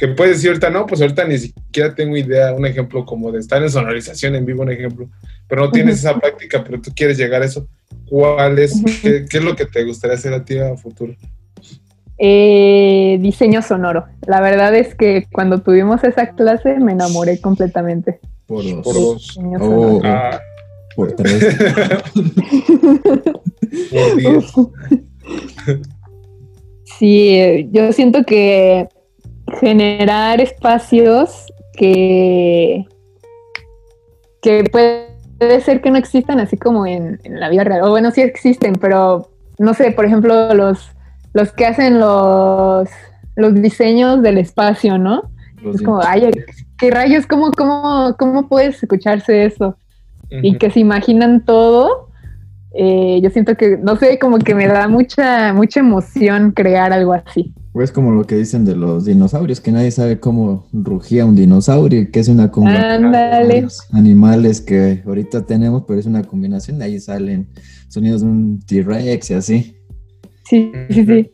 que puedes decir ahorita, no, pues ahorita ni siquiera tengo idea, un ejemplo como de estar en sonorización en vivo, un ejemplo, pero no tienes esa práctica, pero tú quieres llegar a eso. ¿Cuál es, qué, es lo que te gustaría hacer a ti a futuro? Eh, diseño sonoro. La verdad es que cuando tuvimos esa clase me enamoré completamente. Por dos. Por dos. Oh, ah. Por tres. Sí, yo siento que generar espacios que, que puede ser que no existan así como en, la vida real. O bueno, sí existen, pero no sé, por ejemplo, los, los que hacen los, los diseños del espacio, ¿no? es como, ay, ¿qué rayos? ¿Cómo, cómo, cómo puedes escucharse eso? Y que se imaginan todo eh, yo siento que, no sé, como que me da mucha, mucha emoción crear algo así. Es como lo que dicen de los dinosaurios, que nadie sabe cómo rugía un dinosaurio, que es una combinación de animales que ahorita tenemos, pero es una combinación, de ahí salen sonidos de un T-Rex y así. Sí, sí, sí.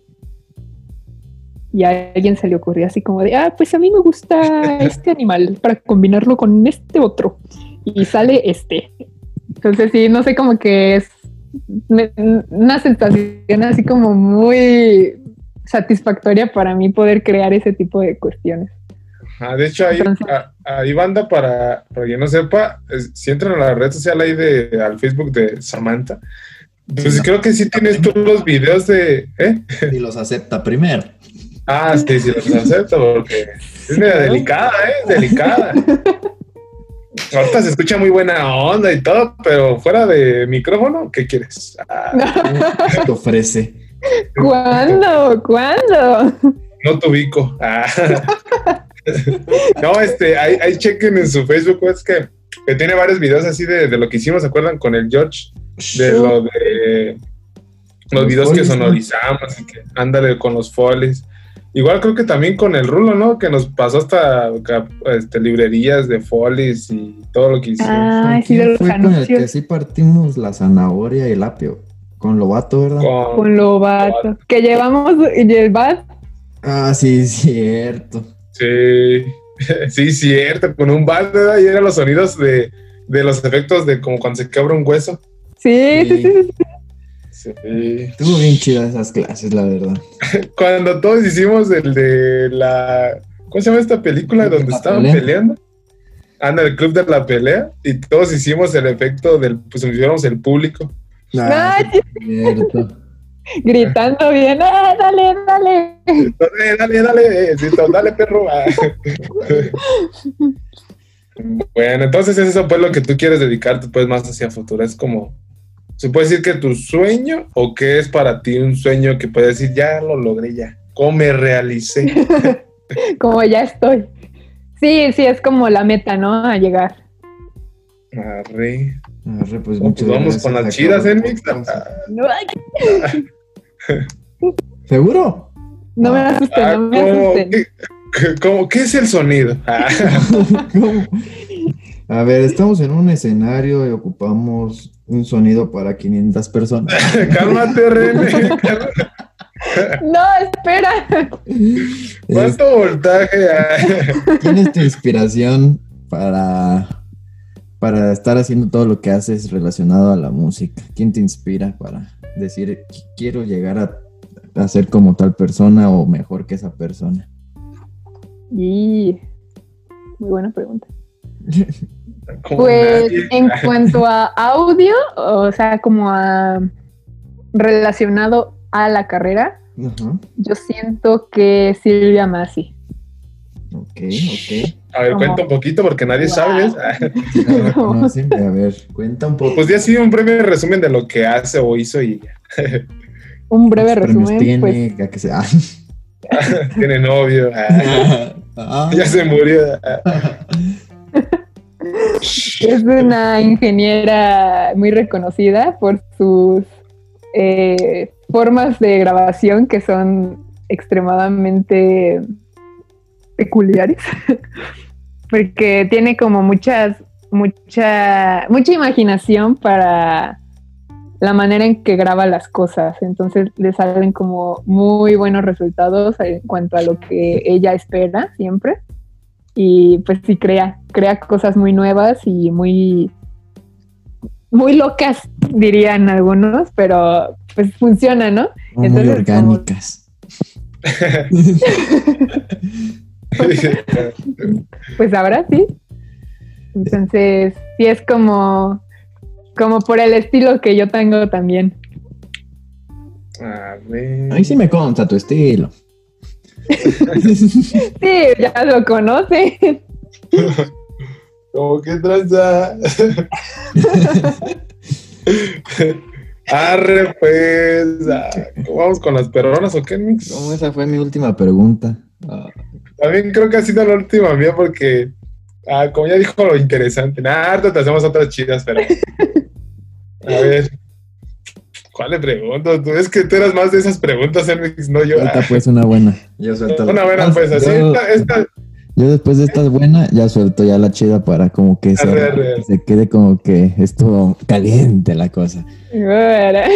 Y a alguien se le ocurrió así como de, ah, pues a mí me gusta este animal para combinarlo con este otro. Y sale este. Entonces sí, no sé, como que es una sensación así como muy satisfactoria para mí poder crear ese tipo de cuestiones. de hecho, hay, banda para, para quien no sepa, si entran a la red social ahí de, al Facebook de Samantha, pues creo que sí tienes tú los videos de... ¿eh? Y los acepta primero. Ah, sí, sí los acepta porque es delicada, ¿eh? Delicada. Ahorita se escucha muy buena onda y todo, pero fuera de micrófono, ¿qué quieres? Ah. te ofrece? ¿Cuándo? ¿Cuándo? No te ubico. Ah. no, este, hay, chequen en su Facebook, es que, tiene varios videos así de, lo que hicimos, ¿se acuerdan? Con el George, de lo de los, videos que sonorizamos y que ándale con los folies. Igual creo que también con el rulo, ¿no? Que nos pasó hasta este, librerías de folies y todo lo que hicimos. Ah, sí, de los fue con el que sí partimos la zanahoria y el apio. Con Lobato, ¿verdad? Con, Lobato. Que llevamos el bat. Ah, sí, cierto. Sí, sí, cierto. Con un bat, ¿verdad? Y eran los sonidos de, de los efectos de como cuando se quebra un hueso. sí, sí. sí. sí. Estuvo bien chidas esas clases, la verdad. Cuando todos hicimos el de la. ¿Cómo se llama esta película donde estaban peleando? Anda, el club de la pelea. Y todos hicimos el efecto del. Pues hicimos el público. Ah, Gritando bien, ¡Ah, dale, dale. Dale, dale, dale, dale, perro. Ah. bueno, entonces eso fue lo que tú quieres dedicarte pues más hacia futuro. Es como ¿Se puede decir que tu sueño o qué es para ti un sueño que puedes decir, ya lo logré, ya? ¿Cómo me realicé? como ya estoy. Sí, sí, es como la meta, ¿no? A llegar. Arre. Arre, pues, vamos con las chidas, ¿eh, Mix? ¿Seguro? No me asusten, no me ah, asusten. ¿Qué, ¿Qué es el sonido? A ver, estamos en un escenario y ocupamos un sonido para 500 personas. Cálmate, René. No, espera. ¿Cuánto voltaje ¿Tienes tu inspiración para, para estar haciendo todo lo que haces relacionado a la música? ¿Quién te inspira para decir, quiero llegar a, a ser como tal persona o mejor que esa persona? Y muy buena pregunta. Pues en cuanto a audio, o sea, como a relacionado a la carrera, yo siento que Silvia Masi. Ok, ok. A ver, cuenta un poquito porque nadie sabe. a ver, cuenta un poco. Pues ya sí, un breve resumen de lo que hace o hizo y Un breve resumen. Tiene, pues... que sea. tiene novio. Ah. ya se murió. Es una ingeniera muy reconocida por sus eh, formas de grabación que son extremadamente peculiares, porque tiene como muchas, mucha, mucha imaginación para, la manera en que graba las cosas. Entonces le salen como muy buenos resultados en cuanto a lo que ella espera siempre. Y pues sí crea, crea cosas muy nuevas y muy, muy locas, dirían algunos, pero pues funciona, ¿no? muy orgánicas. pues, pues ahora sí. Entonces, sí es como como por el estilo que yo tengo también. A ver. Ahí sí me consta tu estilo. sí, ya lo conoce. Como que tranza. Arre, pues. Ah, ¿Vamos con las peronas o qué, Mix? No, esa fue mi última pregunta. Ah. También creo que ha sido la última mía porque, ah, como ya dijo lo interesante, nada, te hacemos otras chidas, pero a ver. ¿Cuál le pregunto? Tú es que tú eras más de esas preguntas, Enrix, no yo. Ahorita pues una buena. Yo suelto. Una buena, pues así. Yo, esta, yo después de esta buena, ya suelto ya la chida para como que, se, se, quede como que estuvo caliente la cosa. Mira,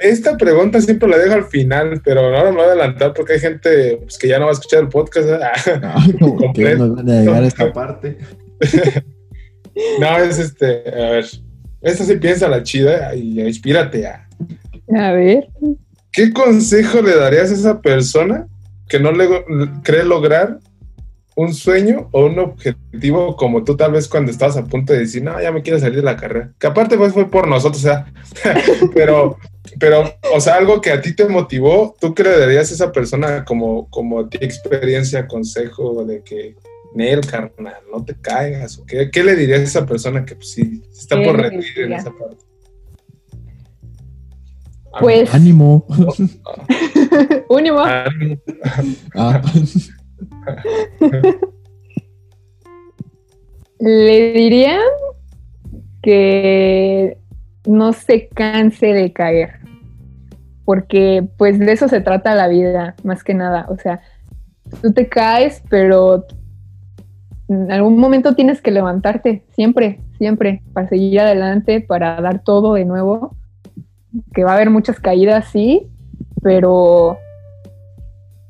esta pregunta siempre la dejo al final, pero ahora me voy a adelantar porque hay gente pues, que ya no va a escuchar el podcast. No, que nos van a llegar a esta parte. no, es este, a ver. Esta sí piensa la chida y inspírate a. A ver. ¿Qué consejo le darías a esa persona que no le cree lograr un sueño o un objetivo como tú tal vez cuando estabas a punto de decir, no, ya me quiero salir de la carrera? Que aparte pues fue por nosotros, o sea, pero, pero, o sea, algo que a ti te motivó, ¿tú qué le darías a esa persona como, como ti experiencia, consejo de que Nel, carnal, no te caigas. qué, ¿Qué le dirías a esa persona que pues, sí está por rendir en esa parte? Pues. Ánimo. Únimo. Ah. Le diría que no se canse de caer, porque pues de eso se trata la vida, más que nada. O sea, tú te caes, pero en algún momento tienes que levantarte, siempre, siempre, para seguir adelante, para dar todo de nuevo. Que va a haber muchas caídas, sí, pero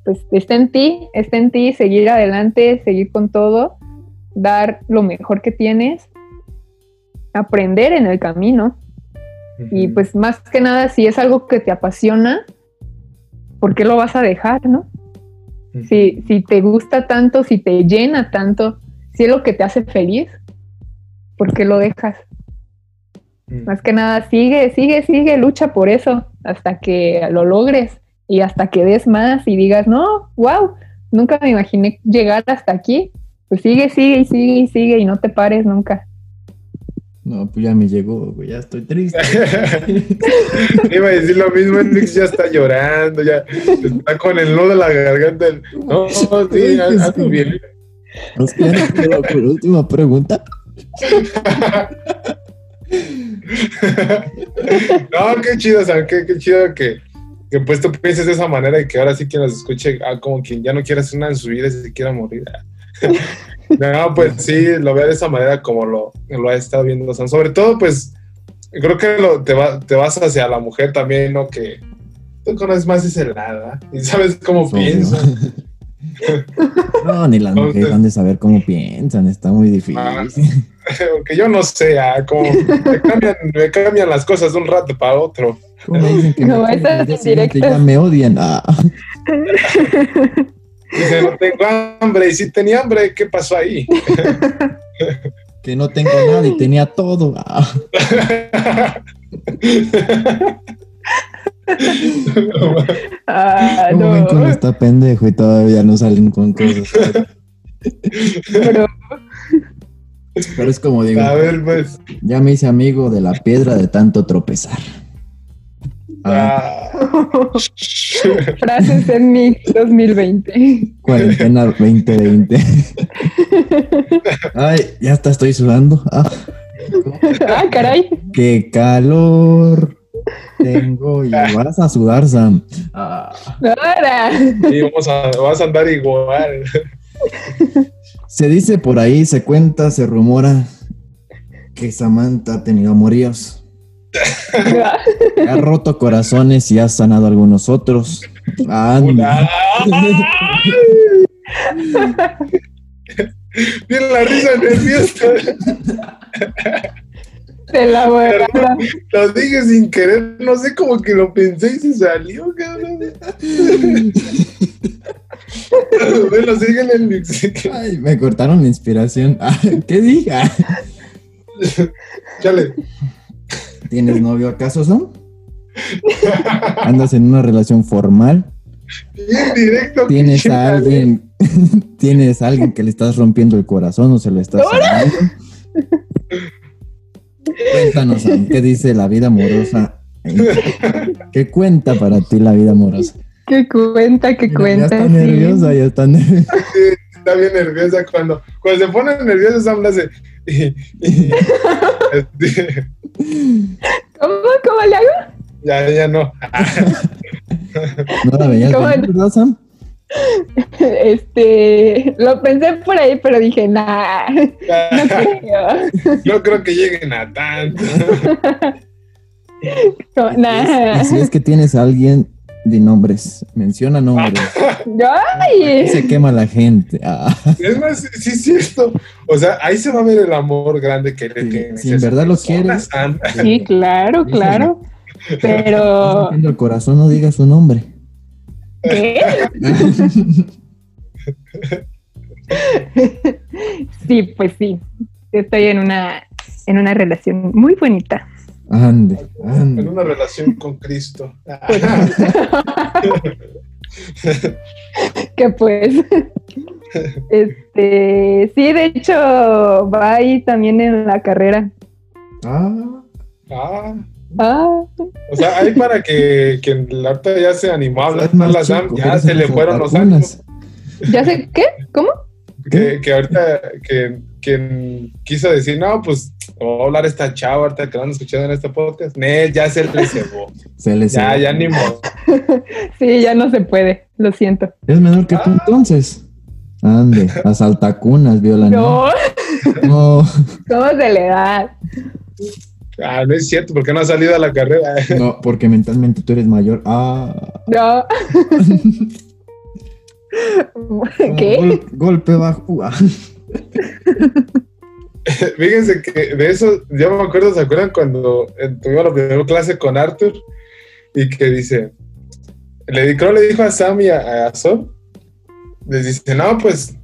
pues está en ti, está en ti seguir adelante, seguir con todo, dar lo mejor que tienes, aprender en el camino. Y pues más que nada, si es algo que te apasiona, ¿por qué lo vas a dejar, no? si, si te gusta tanto, si te llena tanto, si es lo que te hace feliz, ¿por qué lo dejas? Mm. Más que nada, sigue, sigue, sigue, lucha por eso hasta que lo logres y hasta que des más y digas, no, wow, nunca me imaginé llegar hasta aquí. Pues sigue, sigue y sigue y sigue y no te pares nunca. No, pues ya me llegó, ya estoy triste. Iba a decir lo mismo, Enrix ya está llorando, ya está con el nudo de la garganta. No, sí, haz bien por última pregunta. no, qué chido, o sea, qué, chido que, que, pues tú pienses de esa manera y que ahora sí quien nos escuche, ah, como quien ya no quiere hacer nada en su vida y se quiera morir. no, pues sí, lo veo de esa manera como lo, lo ha estado viendo. sobre todo, pues, creo que lo, te, te vas hacia la mujer también, ¿no? Que tú conoces más ese lado, y sabes cómo piensa. No, ni las mujeres han de saber cómo piensan, está muy difícil. Ah, aunque yo no sé, ah, como me cambian, las cosas de un rato para otro. me dicen que no, me, ya me odian. Ah. Dice, no tengo hambre, y si tenía hambre, ¿qué pasó ahí? que no tengo nada y tenía todo. Ah. ah, no. ven con esta pendejo y todavía no salen con cosas? Pero... es como digo, a ver, pues. ya me hice amigo de la piedra de tanto tropezar. Ah. Frases en mi 2020. Cuarentena 2020. Ay, ya hasta estoy sudando. Ah, ah caray. Qué calor. Tengo y vas a sudar, Sam. Ah. Sí, vamos a, vas a andar igual. Se dice por ahí, se cuenta, se rumora que Samantha ha tenido amoríos. ha roto corazones y ha sanado algunos otros. Tiene la risa nerviosa. De la buena. Lo dije sin querer, no sé cómo que lo pensé y se salió, cabrón. bueno, síguele el Ay, me cortaron la inspiración. Ah, ¿Qué dije? Chale. ¿Tienes novio acaso, son? ¿Andas en una relación formal? Bien directo. ¿Tienes a alguien, ¿Tienes a alguien que le estás rompiendo el corazón o se lo estás Cuéntanos, ¿qué dice la vida amorosa? ¿Qué cuenta para ti la vida amorosa? ¿Qué cuenta? ¿Qué cuenta? Ya está nerviosa, ya está nerviosa. está bien nerviosa cuando, cuando se pone nerviosa, Sam hace... ¿Cómo? ¿Cómo le hago? Ya, ya no. no la veías ¿verdad, Sam? Este, lo pensé por ahí, pero dije, nah, no creo. No creo que lleguen a tanto. nah. Si es que tienes a alguien de nombres, menciona nombres. Ay. Se quema la gente. Ah. Es más, sí es cierto. O sea, ahí se va a ver el amor grande que le tienes. Si en verdad lo quieres. Sí, claro, claro. Pero. el corazón no diga su nombre. ¿Qué? sí, pues sí. Estoy en una, en una relación muy bonita. Ande, ande. En una relación con Cristo. que pues. Este, sí, de hecho, va ahí también en la carrera. Ah. Ah. Ah. O sea, ahí para que, que la ya se animó a hablar la Sam, ya se le fueron los años. ¿Ya sé qué? ¿Cómo? Que, que ahorita que, quien quiso decir, no, pues voy a hablar esta chava ahorita que van escuchando en este podcast. Ne, ya se le cebó. se le Ya, ya ni modo. sí, ya no se puede, lo siento. Es menor que tú entonces. Ande, asaltacunas, viola. No. no. ¿Cómo se le da? Ah, no es cierto, porque no ha salido a la carrera. No, porque mentalmente tú eres mayor. Ah. No. ¿Qué? golpe bajo. Ah. Fíjense que de eso, yo me acuerdo, ¿se acuerdan cuando tuvimos la primera clase con Arthur? Y que dice, le, creo le dijo a Sam y a, a Sol, les dice, no, pues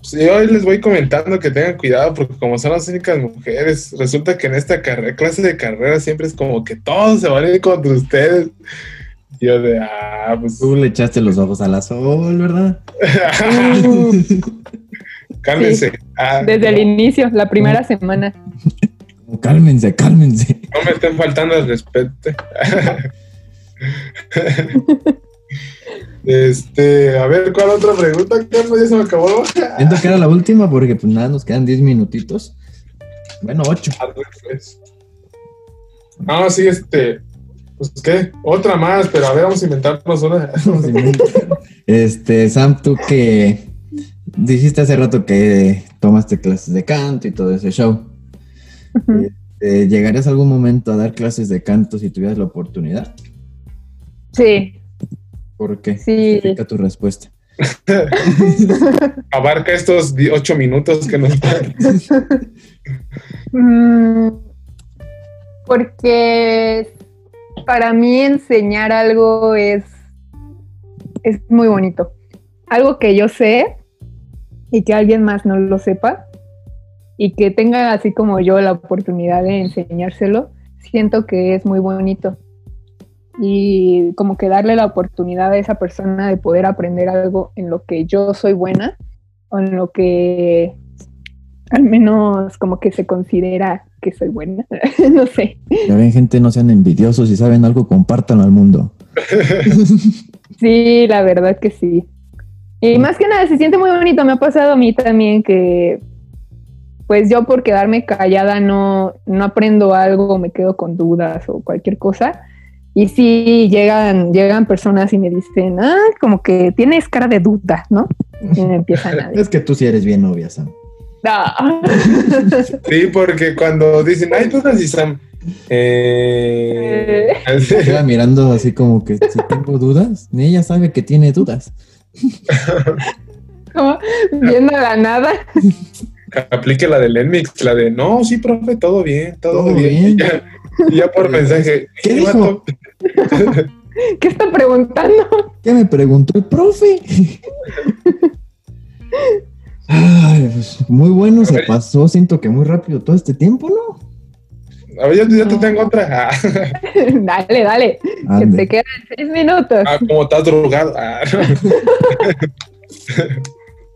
pues yo hoy les voy comentando que tengan cuidado porque como son las únicas mujeres, resulta que en esta carrera, clase de carrera siempre es como que todos se van a ir contra ustedes. Y yo de, ah, pues... Tú le echaste los ojos a la sol, ¿verdad? cálmense. Ah, Desde el inicio, la primera semana. Cálmense, cálmense. No me estén faltando el respeto. Este, a ver, ¿cuál otra pregunta, Carlos? Ya se me acabó. Siento que era la última porque pues nada, nos quedan 10 minutitos. Bueno, 8. No, sí, este, pues qué, otra más, pero a ver, vamos a inventarnos una. este, Sam, tú que dijiste hace rato que tomaste clases de canto y todo ese show. Este, ¿Llegarías algún momento a dar clases de canto si tuvieras la oportunidad? Sí, ¿Por qué? Sí. Explica tu respuesta. Abarca estos ocho minutos que nos mm, Porque para mí enseñar algo es, es muy bonito. Algo que yo sé y que alguien más no lo sepa y que tenga así como yo la oportunidad de enseñárselo, siento que es muy bonito y como que darle la oportunidad a esa persona de poder aprender algo en lo que yo soy buena o en lo que al menos como que se considera que soy buena, no sé. Ya ven gente, no sean envidiosos, si saben algo, compártanlo al mundo. sí, la verdad que sí. Y más que nada, se siente muy bonito, me ha pasado a mí también que pues yo por quedarme callada no, no aprendo algo, me quedo con dudas o cualquier cosa y sí, llegan, llegan personas y me dicen, ah, como que tienes cara de duda, ¿no? Y me empiezan a Es que tú sí eres bien novia, Sam. No. Sí, porque cuando dicen, hay dudas y Sam, Eh, Queda mirando así como que si tengo dudas, ni ella sabe que tiene dudas. Como viendo la nada. Aplique la del Enmix, la de no, sí, profe, todo bien, todo, Todo bien. bien. Y Ya, por mensaje. ¿Qué "Sí, dijo? vato". ¿Qué está preguntando? ¿Qué me preguntó el profe? Ay, pues, muy bueno, se pasó, siento que muy rápido todo este tiempo, ¿no? A ver, ya, ya te tengo otra. Ah, dale, dale. Que Ande. te quedan seis minutos. ah, como estás drogado. Ah.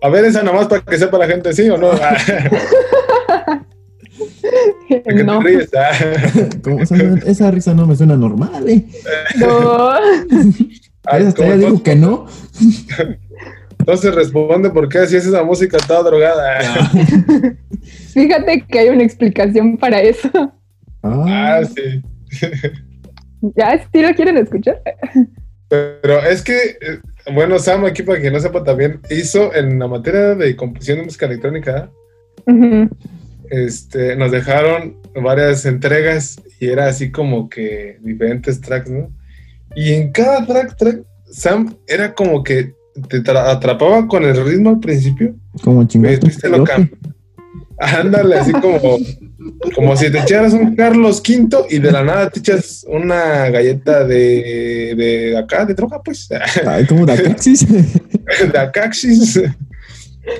A ver, esa nomás para que sepa la gente, ¿sí o no? Ah, ¿de qué no, te ríes? Ah. ¿Cómo? Esa, esa risa no me suena normal, ¿eh? no. Ella hasta ya dijo entonces- que no. Entonces responde por qué si es esa música toda drogada. Fíjate que hay una explicación para eso. Ah, Ah, sí. ¿Ya sí lo quieren escuchar? Pero es que, eh, bueno, Sam, aquí para que no sepa también, hizo en la materia de composición de música electrónica, Ujú. Este, nos dejaron varias entregas y era así como que diferentes tracks, ¿no? Y en cada track, track Sam era como que te tra- atrapaba con el ritmo al principio. como chingado. Después te lo Ándale, así como, como si te echaras un Carlos V y de la nada te echas una galleta de, de acá, de droga, pues. Ay, como de Acaxis. de Acaxis.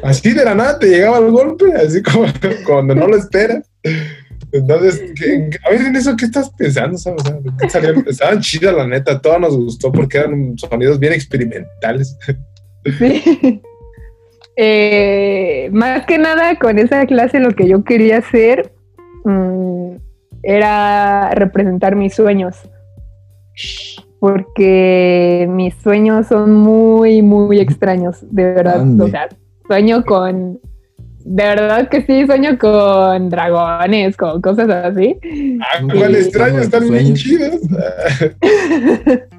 Así de la nada te llegaba el golpe, así como cuando no lo esperas. Entonces, ¿qué- a ver, en eso, ¿qué estás pensando? ¿sabes? O sea, ¿qué salieron? Estaban chidas, la neta, todas nos gustó porque eran sonidos bien experimentales. Sí. Eh, más que nada con esa clase lo que yo quería hacer mm, era representar mis sueños. Porque mis sueños son muy, muy extraños, de verdad. Ande. O sea, sueño con... De verdad que sí, sueño con dragones, con cosas así. Ah, cuál extraño, están bien chidos.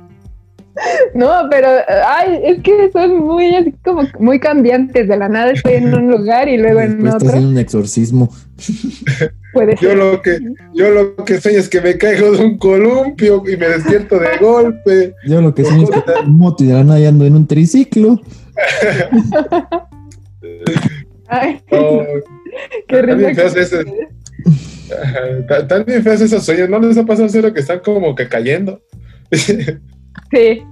No, pero ay, es que son muy así como muy cambiantes. De la nada estoy en un lugar y luego en Después otro. haciendo un exorcismo. Puede Yo ser. lo que, yo lo que sueño es que me caigo de un columpio y me despierto de golpe. Yo lo que soy es que un moto y de la nada ando en un triciclo. Ay, qué bien feos ese- está- Están bien feos esos sueños, ¿no les ha pasado cero que están como que cayendo? Sí.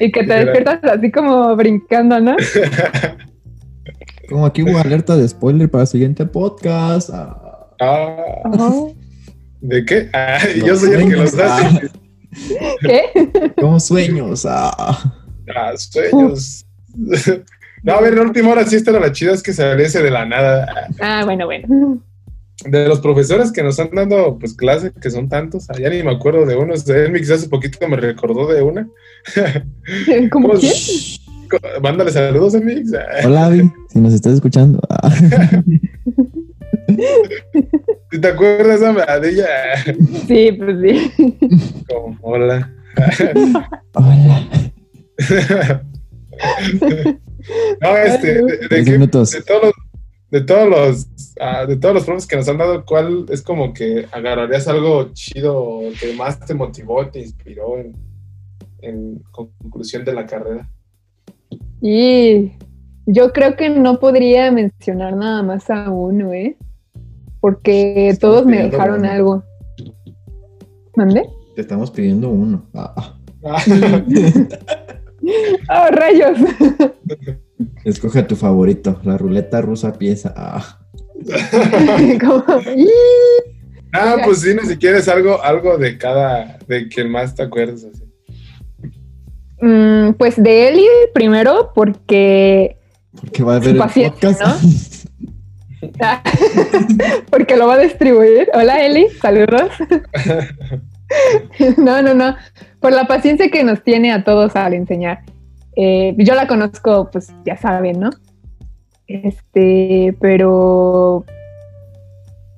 Y que te despiertas así como brincando, ¿no? Como aquí hubo alerta de spoiler para el siguiente podcast. Ah, Ah. ¿De qué? Ah, yo soy el que los hace. ¿Qué? como sueños. Ah. Ah, sueños. No, a ver, la última hora sí esta era la chida, es que saliese de la nada. Ah, bueno, bueno. De los profesores que nos han dado pues clase, que son tantos, ah, ya ni me acuerdo de uno. Elmix hace poquito me recordó de una. ¿Cómo ¿Cómo- quién? Mándale saludos, Elmix. Hola, Avi, si nos estás escuchando. Ah. ¿sí ¿Te acuerdas de ella? Sí, pues sí. Como, hola. Hola. no, este, de, que- de todos los, de todos los, ah, de todos los profes que nos han dado, ¿cuál es como que agarrarías algo chido que más te motivó, te inspiró en, en conclusión de la carrera? Y yo creo que no podría mencionar nada más a uno, ¿eh? Porque Estamos todos me dejaron uno. algo. ¿Mandé? Te estamos pidiendo uno. Ah. ¡Oh, rayos! Escoge a tu favorito. La ruleta rusa pieza. Ah. Ah, pues sí, ni siquiera es algo, algo de cada, de quien más te acuerdas. Así. Mm, pues de Eli primero, porque, Porque va a ver el paciencia, podcast. ah, porque lo va a distribuir. Hola Eli, saludos. No, no, no. Por la paciencia que nos tiene a todos al enseñar. Eh, yo la conozco, pues ya saben, ¿no? Este, pero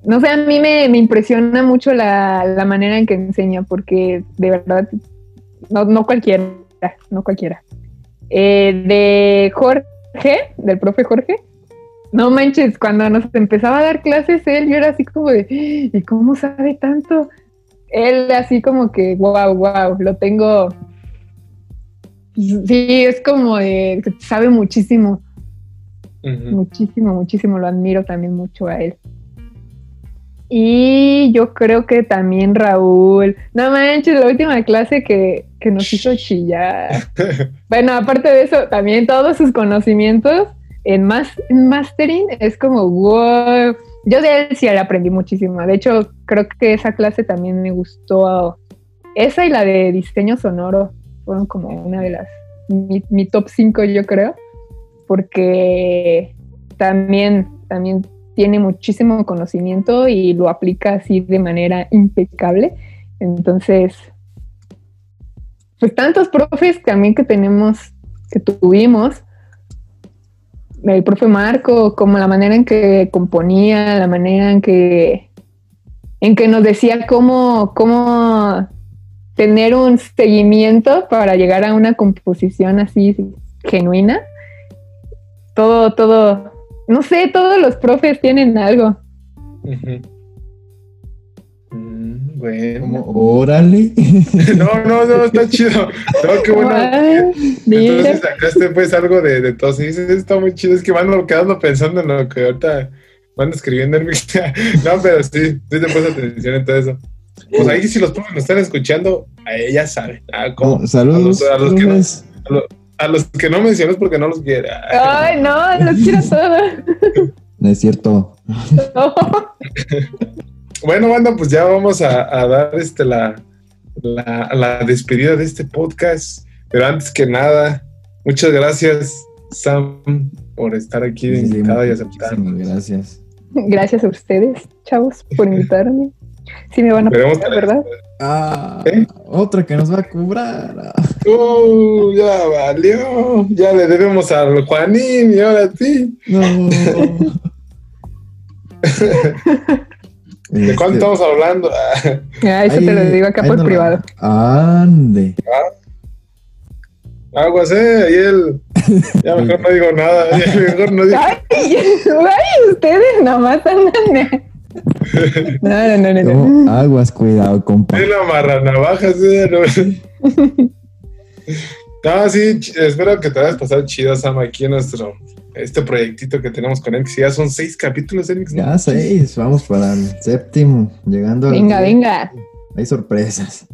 no sé, a mí me, me impresiona mucho la, la manera en que enseña, porque de verdad, no, no cualquiera, no cualquiera. Eh, de Jorge, del profe Jorge, no manches, cuando nos empezaba a dar clases él, yo era así como de, ¿y cómo sabe tanto? él así como que, wow, wow, lo tengo. Sí, es como de, sabe muchísimo. Muchísimo, muchísimo, lo admiro también mucho a él. Y yo creo que también Raúl. No manches, la última clase que, nos hizo chillar. bueno, aparte de eso, también todos sus conocimientos en, más, en mastering es como wow. Yo de él sí aprendí muchísimo. De hecho, creo que esa clase también me gustó. Esa y la de diseño sonoro fueron como una de las. Mi, top 5, yo creo. Porque también, también tiene muchísimo conocimiento y lo aplica así de manera impecable. Entonces, pues tantos profes también que tenemos, que tuvimos, el profe Marco, como la manera en que componía, la manera en que, en que nos decía cómo, cómo tener un seguimiento para llegar a una composición así genuina. Todo, todo, no sé, todos los profes tienen algo. Mm, bueno. Órale. no, no, no, está chido. No, qué bueno. Entonces sacaste pues algo de, de todo. Y dices, está muy chido. Es que van quedando pensando en lo que ahorita van escribiendo en mi... no, pero sí, sí te puse atención en todo eso. Pues ahí si los profes me están escuchando, ya saben. Ah, saludos. A los, que no, a los que no mencionas porque no los quiero. Ay, no, los quiero todos. No es cierto. bueno, banda, pues ya vamos a, dar este la, la, despedida de este podcast. Pero antes que nada, muchas gracias, Sam, por estar aquí de invitada y aceptar. Gracias. Gracias a ustedes, chavos, por invitarme. Sí me van a pagar, ¿verdad? Ah, ¿Eh? otra que nos va a cobrar. Uh, ya valió. Ya le debemos al Juanín y ahora sí. No. ¿De cuánto este, estamos hablando? ah, eso te lo digo acá por privado. Ande. Ah, aguas, eh, ahí él. Ya mejor no digo nada. Ya mejor no digo. Ay, ay ustedes nomás andan. No, no, no, no. Aguas, cuidado, compa. la amarra navajas, ¿eh? No. sí, espero que te hayas pasado chido, Sam, aquí en nuestro este proyectito que tenemos con Enix. Ya son seis capítulos, Enix. Ya seis, vamos para el séptimo, llegando. Venga, venga. Hay sorpresas.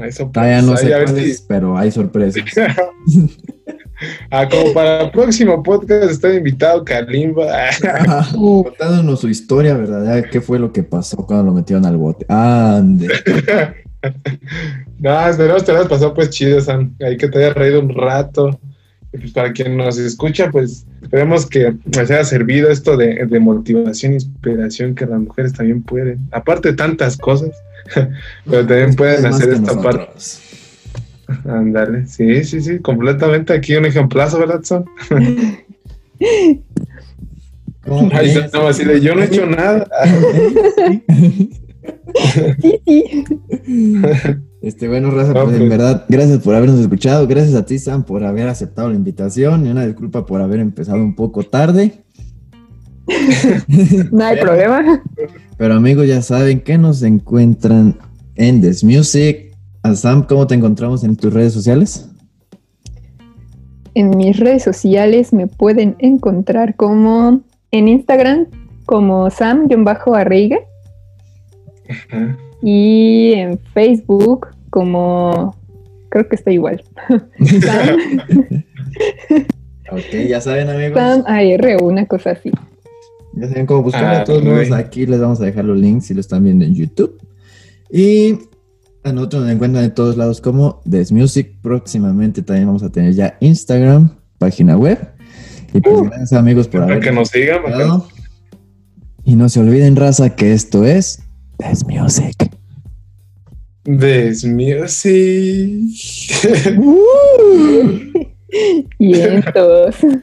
Hay sorpresas. no sé pero hay sorpresas. Ah, como para el próximo podcast está invitado Kalimba. contándonos su historia verdadera, qué fue lo que pasó cuando lo metieron al bote. Ande. no, esperemos te lo pasado pues chido, Sam. Ahí que te haya reído un rato. Y pues para quien nos escucha, pues esperemos que les haya servido esto de, de motivación, inspiración que las mujeres también pueden, aparte de tantas cosas, pero también pueden hacer esta parte. Ándale, sí, sí, sí, completamente. Aquí un ejemplazo, ¿verdad, Son? Ahí estamos así de yo no he hecho nada. Este, bueno, Raza, pues, en pues. verdad, gracias por habernos escuchado. Gracias a ti, Sam, por haber aceptado la invitación. Y una disculpa por haber empezado un poco tarde. no hay problema. Pero amigos, ya saben que nos encuentran en This Music, Sam, ¿cómo te encontramos en tus redes sociales? En mis redes sociales me pueden encontrar como en Instagram como Sam-Arreiga y en Facebook como creo que está igual. ok, ya saben amigos. Sam AR, una cosa así. Ya saben cómo buscar. a ah, todos modos, aquí les vamos a dejar los links si lo están viendo en YouTube. Y nosotros nos encuentran en todos lados como Desmusic. Próximamente también vamos a tener ya Instagram, página web. Y pues uh. gracias amigos por haber. Que nos sigan. Y no se olviden, raza, que esto es Desmusic. Desmusic. uh. y entonces.